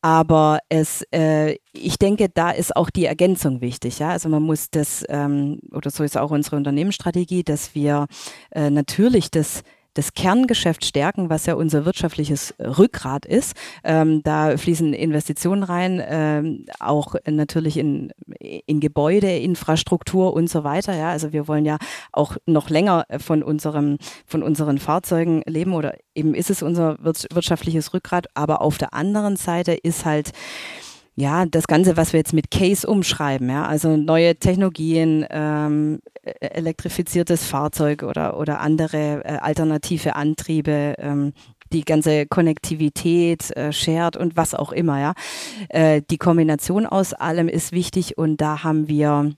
Aber es, äh, ich denke, da ist auch die Ergänzung wichtig, ja. Also man muss das ähm, oder so ist auch unsere Unternehmensstrategie, dass wir äh, natürlich das das Kerngeschäft stärken, was ja unser wirtschaftliches Rückgrat ist. Ähm, da fließen Investitionen rein, ähm, auch natürlich in, in Gebäude, Infrastruktur und so weiter. Ja, also wir wollen ja auch noch länger von unserem, von unseren Fahrzeugen leben oder eben ist es unser wirtschaftliches Rückgrat. Aber auf der anderen Seite ist halt ja, das Ganze, was wir jetzt mit Case umschreiben, ja, also neue Technologien, ähm, elektrifiziertes Fahrzeug oder, oder andere äh, alternative Antriebe, ähm, die ganze Konnektivität, äh, Shared und was auch immer, ja. Äh, die Kombination aus allem ist wichtig und da haben wir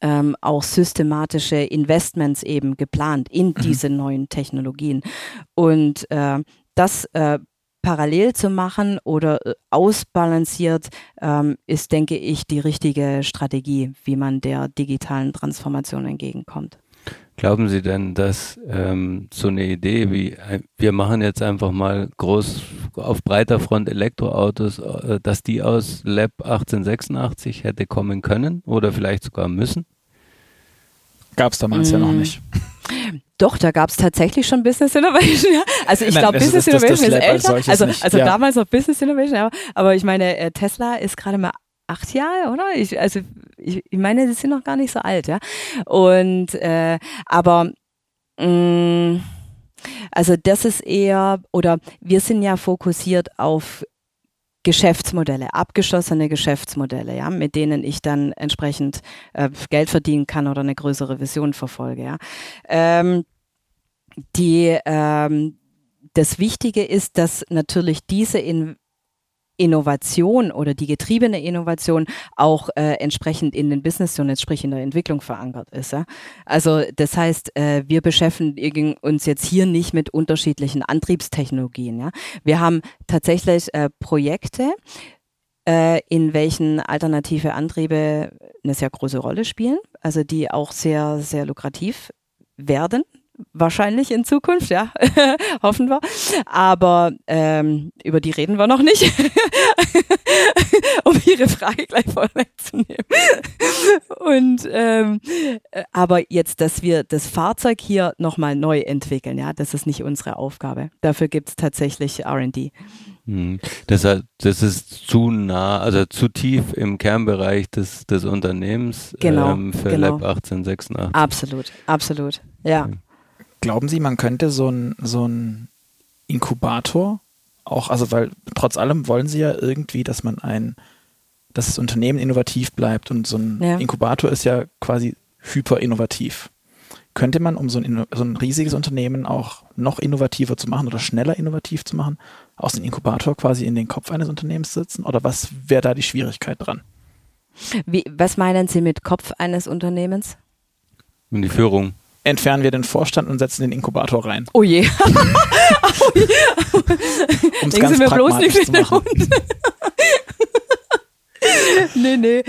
ähm, auch systematische Investments eben geplant in mhm. diese neuen Technologien. Und äh, das äh, parallel zu machen oder äh, ausbalanciert, ähm, ist, denke ich, die richtige Strategie, wie man der digitalen Transformation entgegenkommt. Glauben Sie denn, dass ähm, so eine Idee wie äh, wir machen jetzt einfach mal groß auf breiter Front Elektroautos, äh, dass die aus Lab 1886 hätte kommen können oder vielleicht sogar müssen? Gab es damals mm. ja noch mm. nicht. Doch, da gab es tatsächlich schon Business Innovation. Ja. Also ich glaube, Business das, Innovation das, das ist älter. Also, also ja. damals noch Business Innovation, aber, aber ich meine, äh, Tesla ist gerade mal acht Jahre, oder? Ich, also ich, ich meine, sie sind noch gar nicht so alt, ja. Und äh, aber mh, mm, also das ist eher, oder wir sind ja fokussiert auf Geschäftsmodelle, abgeschlossene Geschäftsmodelle, ja, mit denen ich dann entsprechend äh, Geld verdienen kann oder eine größere Vision verfolge. Ja. Ähm, die, ähm, das Wichtige ist, dass natürlich diese in Innovation oder die getriebene Innovation auch äh, entsprechend in den Business Units, sprich in der Entwicklung verankert ist. Ja? Also das heißt, äh, wir beschäftigen uns jetzt hier nicht mit unterschiedlichen Antriebstechnologien. Ja? Wir haben tatsächlich äh, Projekte, äh, in welchen alternative Antriebe eine sehr große Rolle spielen, also die auch sehr, sehr lukrativ werden wahrscheinlich in Zukunft, ja, hoffen wir. Aber ähm, über die reden wir noch nicht, um Ihre Frage gleich vorwegzunehmen. Und ähm, aber jetzt, dass wir das Fahrzeug hier nochmal neu entwickeln, ja, das ist nicht unsere Aufgabe. Dafür gibt es tatsächlich R&D. Hm. Das, das ist zu nah, also zu tief im Kernbereich des, des Unternehmens genau, ähm, für genau. Lab 1886. Absolut, absolut, ja. Okay. Glauben Sie, man könnte so ein, so ein Inkubator auch, also weil trotz allem wollen Sie ja irgendwie, dass man ein, dass das Unternehmen innovativ bleibt und so ein ja. Inkubator ist ja quasi hyper innovativ. Könnte man, um so ein, so ein riesiges Unternehmen auch noch innovativer zu machen oder schneller innovativ zu machen, aus dem Inkubator quasi in den Kopf eines Unternehmens sitzen? Oder was wäre da die Schwierigkeit dran? Wie, was meinen Sie mit Kopf eines Unternehmens? Und die Führung entfernen wir den Vorstand und setzen den Inkubator rein. Oh je. oh je. Denken Sie mir bloß nicht in den Hund. nee, nee.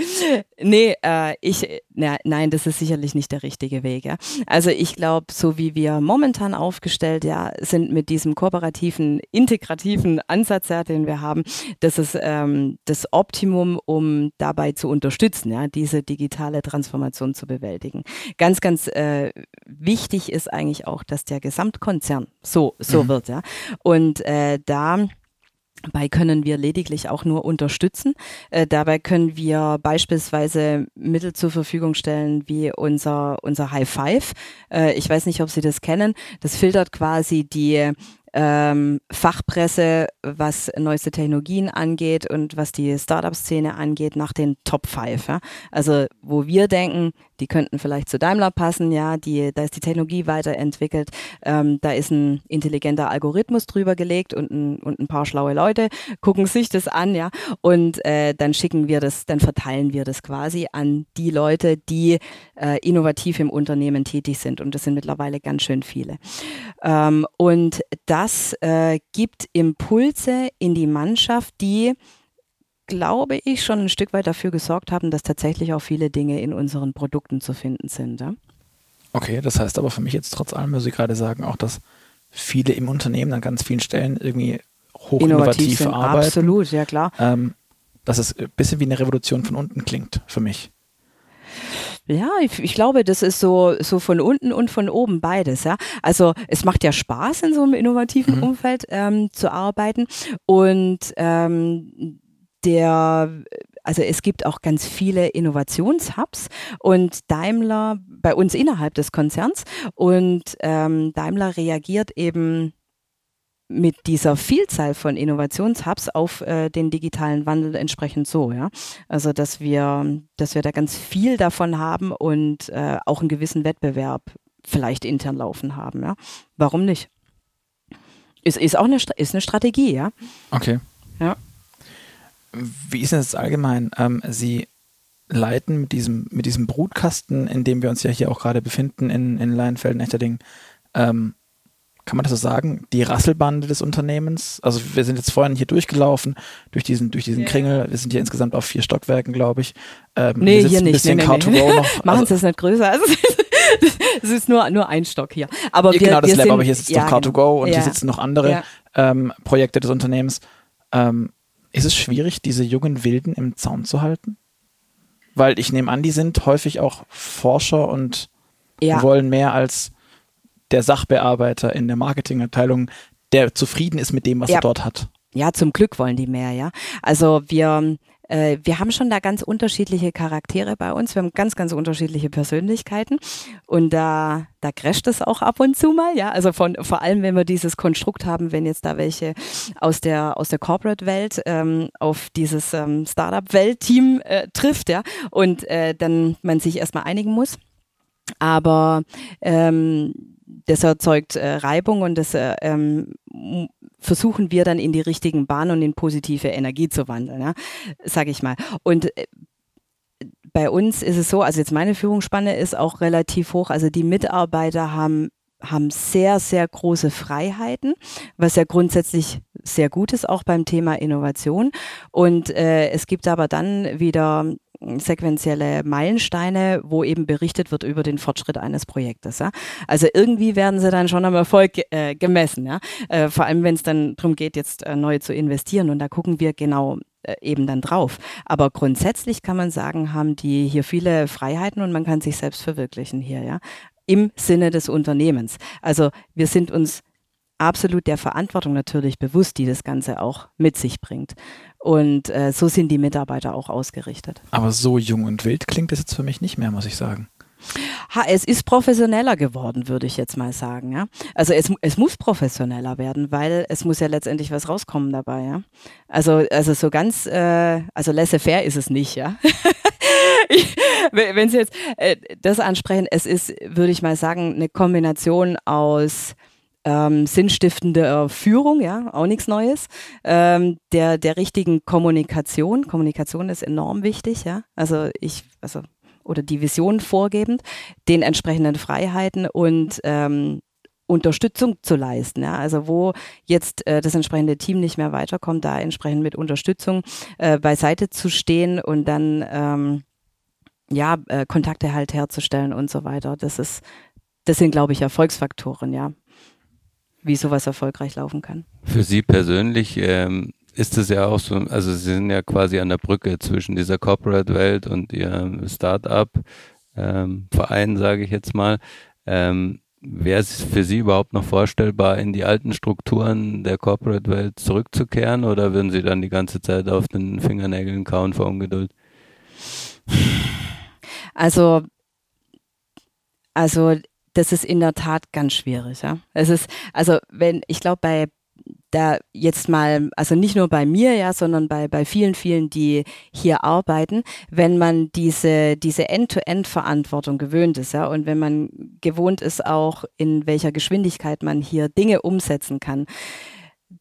Nee, äh, ich, na, nein, das ist sicherlich nicht der richtige Weg. Ja. Also ich glaube, so wie wir momentan aufgestellt ja, sind mit diesem kooperativen, integrativen Ansatz, ja, den wir haben, das ist ähm, das Optimum, um dabei zu unterstützen, ja, diese digitale Transformation zu bewältigen. Ganz, ganz äh, wichtig ist eigentlich auch, dass der Gesamtkonzern so, so mhm. wird. Ja. Und äh, da Dabei können wir lediglich auch nur unterstützen. Äh, dabei können wir beispielsweise Mittel zur Verfügung stellen, wie unser, unser High Five. Äh, ich weiß nicht, ob Sie das kennen. Das filtert quasi die ähm, Fachpresse, was neueste Technologien angeht und was die Startup-Szene angeht, nach den Top 5. Ja? Also wo wir denken, die könnten vielleicht zu Daimler passen, ja, die, da ist die Technologie weiterentwickelt, ähm, da ist ein intelligenter Algorithmus drüber gelegt und ein, und ein paar schlaue Leute gucken sich das an, ja, und äh, dann schicken wir das, dann verteilen wir das quasi an die Leute, die äh, innovativ im Unternehmen tätig sind. Und das sind mittlerweile ganz schön viele. Ähm, und das äh, gibt Impulse in die Mannschaft, die glaube ich, schon ein Stück weit dafür gesorgt haben, dass tatsächlich auch viele Dinge in unseren Produkten zu finden sind. Ja? Okay, das heißt aber für mich jetzt trotz allem, muss ich gerade sagen, auch, dass viele im Unternehmen an ganz vielen Stellen irgendwie hochinnovativ arbeiten. Absolut, ja klar. Ähm, dass es ein bisschen wie eine Revolution von unten klingt für mich. Ja, ich, ich, glaube, das ist so, so von unten und von oben beides. Ja, also es macht ja Spaß in so einem innovativen mhm. Umfeld ähm, zu arbeiten und ähm, der also es gibt auch ganz viele Innovationshubs und Daimler bei uns innerhalb des Konzerns und ähm, Daimler reagiert eben mit dieser Vielzahl von Innovationshubs auf äh, den digitalen Wandel entsprechend so, ja. Also dass wir, dass wir da ganz viel davon haben und äh, auch einen gewissen Wettbewerb vielleicht intern laufen haben, ja. Warum nicht? Ist, ist auch eine, ist eine Strategie, ja. Okay. Ja. Wie ist denn das allgemein? Ähm, Sie leiten mit diesem, mit diesem Brutkasten, in dem wir uns ja hier auch gerade befinden, in, in Leinfelden, Echterding, ähm, kann man das so sagen, die Rasselbande des Unternehmens. Also wir sind jetzt vorhin hier durchgelaufen, durch diesen, durch diesen ja. Kringel. Wir sind hier insgesamt auf vier Stockwerken, glaube ich. Ähm, nee, hier, hier nicht. Ein bisschen nee, nee, nee. Noch. Machen Sie also, das nicht größer. Also, es ist nur, nur ein Stock hier. Aber ja, wir, genau, das wir Lab, sind, aber hier sitzt ja, doch Car2Go und ja. hier sitzen noch andere ähm, Projekte des Unternehmens. Ähm, ist es schwierig, diese jungen Wilden im Zaun zu halten? Weil ich nehme an, die sind häufig auch Forscher und ja. wollen mehr als der Sachbearbeiter in der Marketingabteilung, der zufrieden ist mit dem, was ja. er dort hat. Ja, zum Glück wollen die mehr, ja. Also wir äh, wir haben schon da ganz unterschiedliche Charaktere bei uns. Wir haben ganz, ganz unterschiedliche Persönlichkeiten. Und da, da crasht es auch ab und zu mal, ja. Also von, vor allem, wenn wir dieses Konstrukt haben, wenn jetzt da welche aus der, aus der Corporate-Welt ähm, auf dieses ähm, Startup-Welt-Team äh, trifft, ja. Und äh, dann man sich erstmal einigen muss. Aber ähm, das erzeugt äh, Reibung und das äh, ähm, versuchen wir dann in die richtigen Bahnen und in positive Energie zu wandeln, ja, sage ich mal. Und äh, bei uns ist es so, also jetzt meine Führungsspanne ist auch relativ hoch. Also die Mitarbeiter haben haben sehr, sehr große Freiheiten, was ja grundsätzlich sehr gut ist, auch beim Thema Innovation. Und äh, es gibt aber dann wieder sequentielle Meilensteine, wo eben berichtet wird über den Fortschritt eines Projektes. Ja? Also irgendwie werden sie dann schon am Erfolg äh, gemessen. Ja? Äh, vor allem, wenn es dann darum geht, jetzt äh, neu zu investieren. Und da gucken wir genau äh, eben dann drauf. Aber grundsätzlich kann man sagen, haben die hier viele Freiheiten und man kann sich selbst verwirklichen hier, ja. Im Sinne des Unternehmens. Also wir sind uns absolut der Verantwortung natürlich bewusst, die das Ganze auch mit sich bringt. Und äh, so sind die Mitarbeiter auch ausgerichtet. Aber so jung und wild klingt es jetzt für mich nicht mehr, muss ich sagen. Ha, es ist professioneller geworden, würde ich jetzt mal sagen. Ja? Also es, es muss professioneller werden, weil es muss ja letztendlich was rauskommen dabei. Ja? Also, also so ganz, äh, also laissez-faire ist es nicht. Ja? Wenn Sie jetzt äh, das ansprechen, es ist, würde ich mal sagen, eine Kombination aus ähm, sinnstiftender Führung, ja, auch nichts Neues, ähm, der, der richtigen Kommunikation. Kommunikation ist enorm wichtig, ja. Also ich, also oder die Vision vorgebend, den entsprechenden Freiheiten und ähm, Unterstützung zu leisten. Ja? Also wo jetzt äh, das entsprechende Team nicht mehr weiterkommt, da entsprechend mit Unterstützung äh, beiseite zu stehen und dann ähm, ja äh, Kontakte halt herzustellen und so weiter. Das ist, das sind, glaube ich, Erfolgsfaktoren, ja, wie sowas erfolgreich laufen kann. Für Sie persönlich ähm, ist es ja auch so, also Sie sind ja quasi an der Brücke zwischen dieser Corporate-Welt und Ihrem Start-up-Verein, ähm, sage ich jetzt mal. Ähm, Wäre es für Sie überhaupt noch vorstellbar, in die alten Strukturen der Corporate-Welt zurückzukehren oder würden Sie dann die ganze Zeit auf den Fingernägeln kauen vor Ungeduld? Also, also das ist in der Tat ganz schwierig. Ja? Es ist, also wenn, ich glaube, bei da jetzt mal, also nicht nur bei mir, ja, sondern bei, bei vielen, vielen, die hier arbeiten, wenn man diese, diese End-to-End-Verantwortung gewöhnt ist, ja, und wenn man gewohnt ist auch, in welcher Geschwindigkeit man hier Dinge umsetzen kann,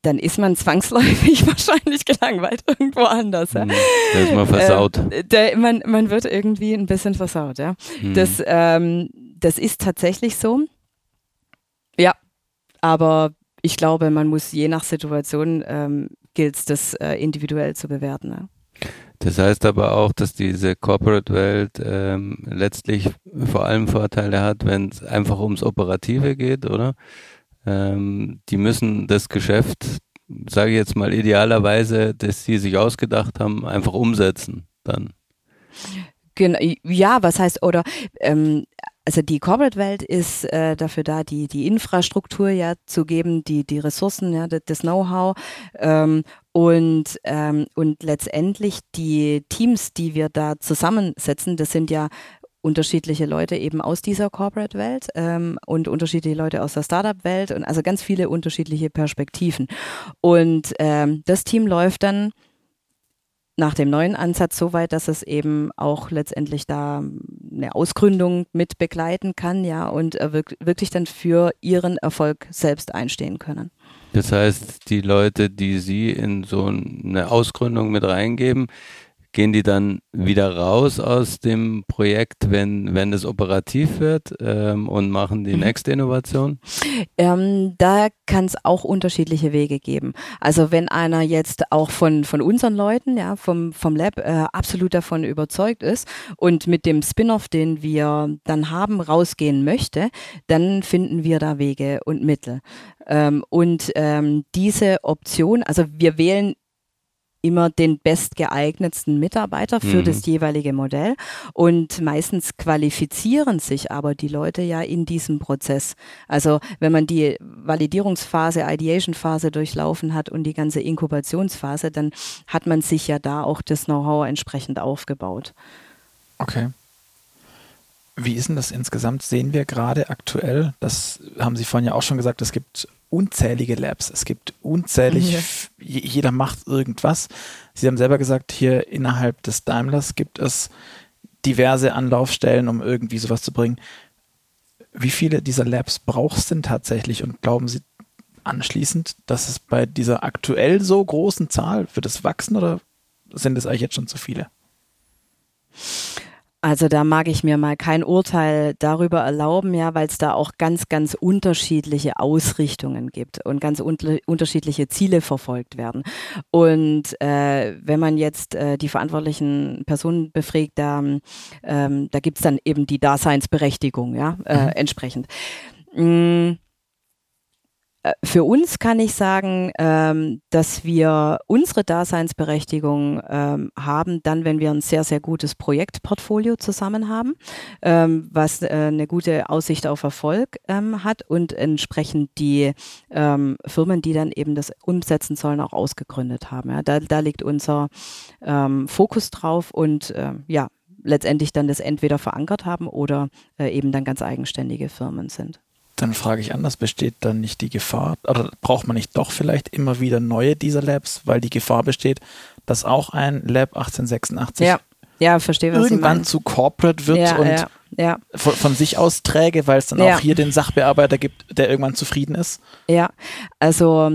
dann ist man zwangsläufig wahrscheinlich gelangweilt irgendwo anders. Ja. Mhm. Da ist man versaut. Äh, der, man, man wird irgendwie ein bisschen versaut, ja. Mhm. Das, ähm, das ist tatsächlich so. Ja, aber ich glaube, man muss je nach Situation ähm, gilt es, das äh, individuell zu bewerten. Ne? Das heißt aber auch, dass diese Corporate-Welt ähm, letztlich vor allem Vorteile hat, wenn es einfach ums Operative geht, oder? Ähm, die müssen das Geschäft, sage ich jetzt mal idealerweise, das sie sich ausgedacht haben, einfach umsetzen dann. Genau, ja, was heißt, oder ähm, also die Corporate-Welt ist äh, dafür da, die, die Infrastruktur ja zu geben, die, die Ressourcen, ja, das Know-how ähm, und, ähm, und letztendlich die Teams, die wir da zusammensetzen, das sind ja unterschiedliche Leute eben aus dieser Corporate-Welt ähm, und unterschiedliche Leute aus der Startup-Welt und also ganz viele unterschiedliche Perspektiven. Und ähm, das Team läuft dann nach dem neuen Ansatz so weit, dass es eben auch letztendlich da eine Ausgründung mit begleiten kann, ja, und wirklich dann für ihren Erfolg selbst einstehen können. Das heißt, die Leute, die Sie in so eine Ausgründung mit reingeben, Gehen die dann wieder raus aus dem Projekt, wenn, wenn es operativ wird ähm, und machen die mhm. nächste Innovation? Ähm, da kann es auch unterschiedliche Wege geben. Also wenn einer jetzt auch von, von unseren Leuten, ja, vom, vom Lab äh, absolut davon überzeugt ist und mit dem Spin-off, den wir dann haben, rausgehen möchte, dann finden wir da Wege und Mittel. Ähm, und ähm, diese Option, also wir wählen immer den bestgeeignetsten Mitarbeiter für mhm. das jeweilige Modell. Und meistens qualifizieren sich aber die Leute ja in diesem Prozess. Also wenn man die Validierungsphase, Ideation-Phase durchlaufen hat und die ganze Inkubationsphase, dann hat man sich ja da auch das Know-how entsprechend aufgebaut. Okay. Wie ist denn das insgesamt? Sehen wir gerade aktuell, das haben Sie vorhin ja auch schon gesagt, es gibt unzählige Labs. Es gibt unzählig, ja. Jeder macht irgendwas. Sie haben selber gesagt, hier innerhalb des Daimlers gibt es diverse Anlaufstellen, um irgendwie sowas zu bringen. Wie viele dieser Labs brauchst du denn tatsächlich und glauben Sie, anschließend, dass es bei dieser aktuell so großen Zahl, wird es wachsen oder sind es eigentlich jetzt schon zu viele? Also da mag ich mir mal kein Urteil darüber erlauben, ja, weil es da auch ganz, ganz unterschiedliche Ausrichtungen gibt und ganz unter unterschiedliche Ziele verfolgt werden. Und äh, wenn man jetzt äh, die verantwortlichen Personen befragt, da, ähm, da gibt es dann eben die Daseinsberechtigung, ja, äh, mhm. entsprechend. Mm für uns kann ich sagen, ähm, dass wir unsere Daseinsberechtigung ähm, haben, dann, wenn wir ein sehr, sehr gutes Projektportfolio zusammen haben, ähm, was äh, eine gute Aussicht auf Erfolg ähm, hat und entsprechend die ähm, Firmen, die dann eben das umsetzen sollen, auch ausgegründet haben. Ja. Da, da liegt unser ähm, Fokus drauf und äh, ja, letztendlich dann das entweder verankert haben oder äh, eben dann ganz eigenständige Firmen sind. Dann frage ich anders, besteht dann nicht die Gefahr, oder braucht man nicht doch vielleicht immer wieder neue dieser Labs, weil die Gefahr besteht, dass auch ein Lab 1886 ja. Ja, verstehe, was irgendwann zu corporate wird ja, und ja, ja. Von, von, sich aus träge, weil es dann auch hier den Sachbearbeiter gibt, der irgendwann zufrieden ist? Ja, also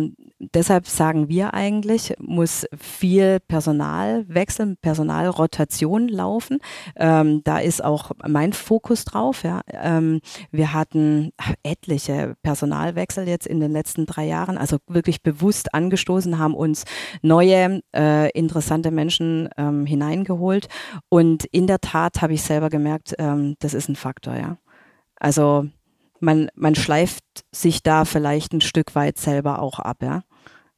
deshalb sagen wir eigentlich, muss viel Personalwechsel, Personalrotation laufen. Ähm, da ist auch mein Fokus drauf. Ja. Ähm, wir hatten etliche Personalwechsel jetzt in den letzten drei Jahren, also wirklich bewusst angestoßen, haben uns neue, äh, interessante Menschen ähm, hineingeholt. Und in der Tat habe ich selber gemerkt, ähm, das ist ein Faktor, ja. Also man, man schleift sich da vielleicht ein Stück weit selber auch ab, ja.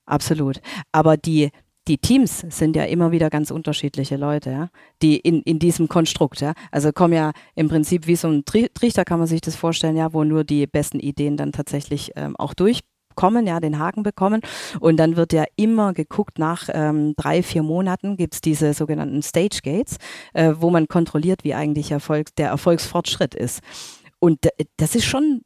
Absolut. Aber die, die Teams sind ja immer wieder ganz unterschiedliche Leute, ja, die in, in diesem Konstrukt, ja. Also kommen ja im Prinzip wie so ein Trichter, kann man sich das vorstellen, ja, wo nur die besten Ideen dann tatsächlich ähm, auch durchkommen, ja, den Haken bekommen. Und dann wird ja immer geguckt, nach ähm, drei, vier Monaten gibt's diese sogenannten Stage Gates, äh, wo man kontrolliert, wie eigentlich Erfolg, der Erfolgsfortschritt ist. Und das ist schon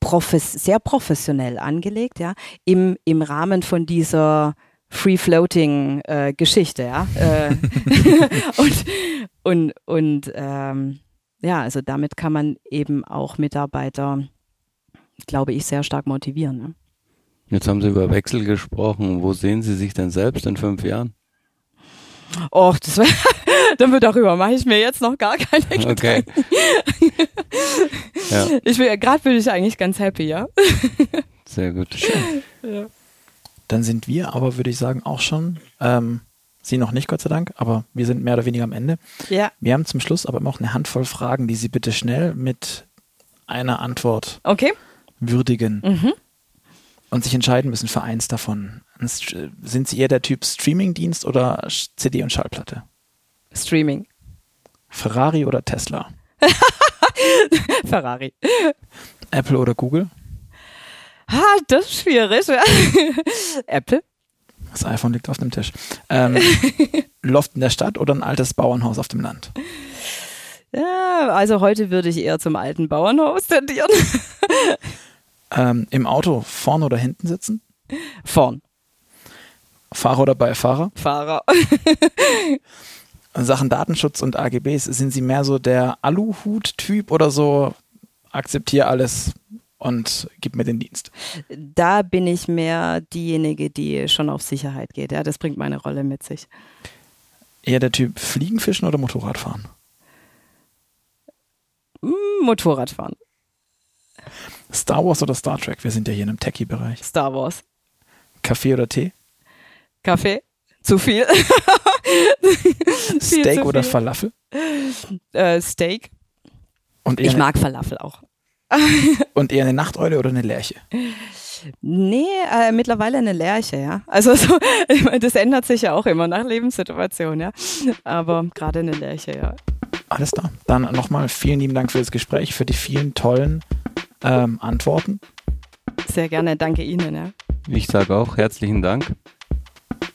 profes sehr professionell angelegt, ja, im, im Rahmen von dieser Free-Floating äh, ja. Äh, und und, und ähm, ja, also damit kann man eben auch Mitarbeiter, glaube ich, sehr stark motivieren. Ne? Jetzt haben Sie über Wechsel gesprochen. Wo sehen Sie sich denn selbst in fünf Jahren? Och, das wär, dann wird darüber mache ich mir jetzt noch gar keine Gedanken. Okay. ja. Ich will, gerade bin ich eigentlich ganz happy, ja. Sehr gut. Schön. Ja. Dann sind wir aber, würde ich sagen, auch schon, ähm, Sie noch nicht, Gott sei Dank, aber wir sind mehr oder weniger am Ende. Ja. Wir haben zum Schluss aber immer noch eine Handvoll Fragen, die Sie bitte schnell mit einer Antwort okay. würdigen. Mhm. Und sich entscheiden müssen für eins davon. Sind Sie eher der Typ Streamingdienst oder CD und Schallplatte? Streaming. Ferrari oder Tesla? Ferrari. Apple oder Google? Ah, das ist schwierig. Apple. Das iPhone liegt auf dem Tisch. Ähm, Loft in der Stadt oder ein altes Bauernhaus auf dem Land? Ja, also heute würde ich eher zum alten Bauernhaus tendieren. ähm, Im Auto vorne oder hinten sitzen? Vorn. Fahrer oder Beifahrer? Fahrer. Sachen Datenschutz und AGBs, sind Sie mehr so der Aluhut-Typ oder so akzeptiere alles und gib mir den Dienst? Da bin ich mehr diejenige, die schon auf Sicherheit geht. Ja, das bringt meine Rolle mit sich. Eher der Typ Fliegenfischen oder Motorradfahren? Mm, Motorradfahren. Star Wars oder Star Trek? Wir sind ja hier in einem Techie-Bereich. Star Wars. Kaffee oder Tee? Kaffee. Zu viel. Steak viel oder Falafel? Äh, Steak. Und ich mag Falafel auch. und eher eine Nachteule oder eine Lerche? Nee, äh, mittlerweile eine Lerche, ja. Also so, das ändert sich ja auch immer nach Lebenssituation, ja. Aber gerade eine Lerche, ja. Alles klar. Dann nochmal vielen lieben Dank für das Gespräch, für die vielen tollen ähm, Antworten. Sehr gerne, danke Ihnen, ja. Ich sage auch herzlichen Dank.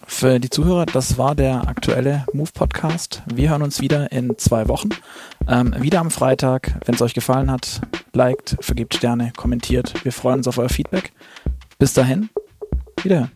Für die Zuhörer, das war der aktuelle Move Podcast. Wir hören uns wieder in zwei Wochen. Ähm, wieder am Freitag. Wenn es euch gefallen hat, liked, vergebt Sterne, kommentiert. Wir freuen uns auf euer Feedback. Bis dahin, wiederhören.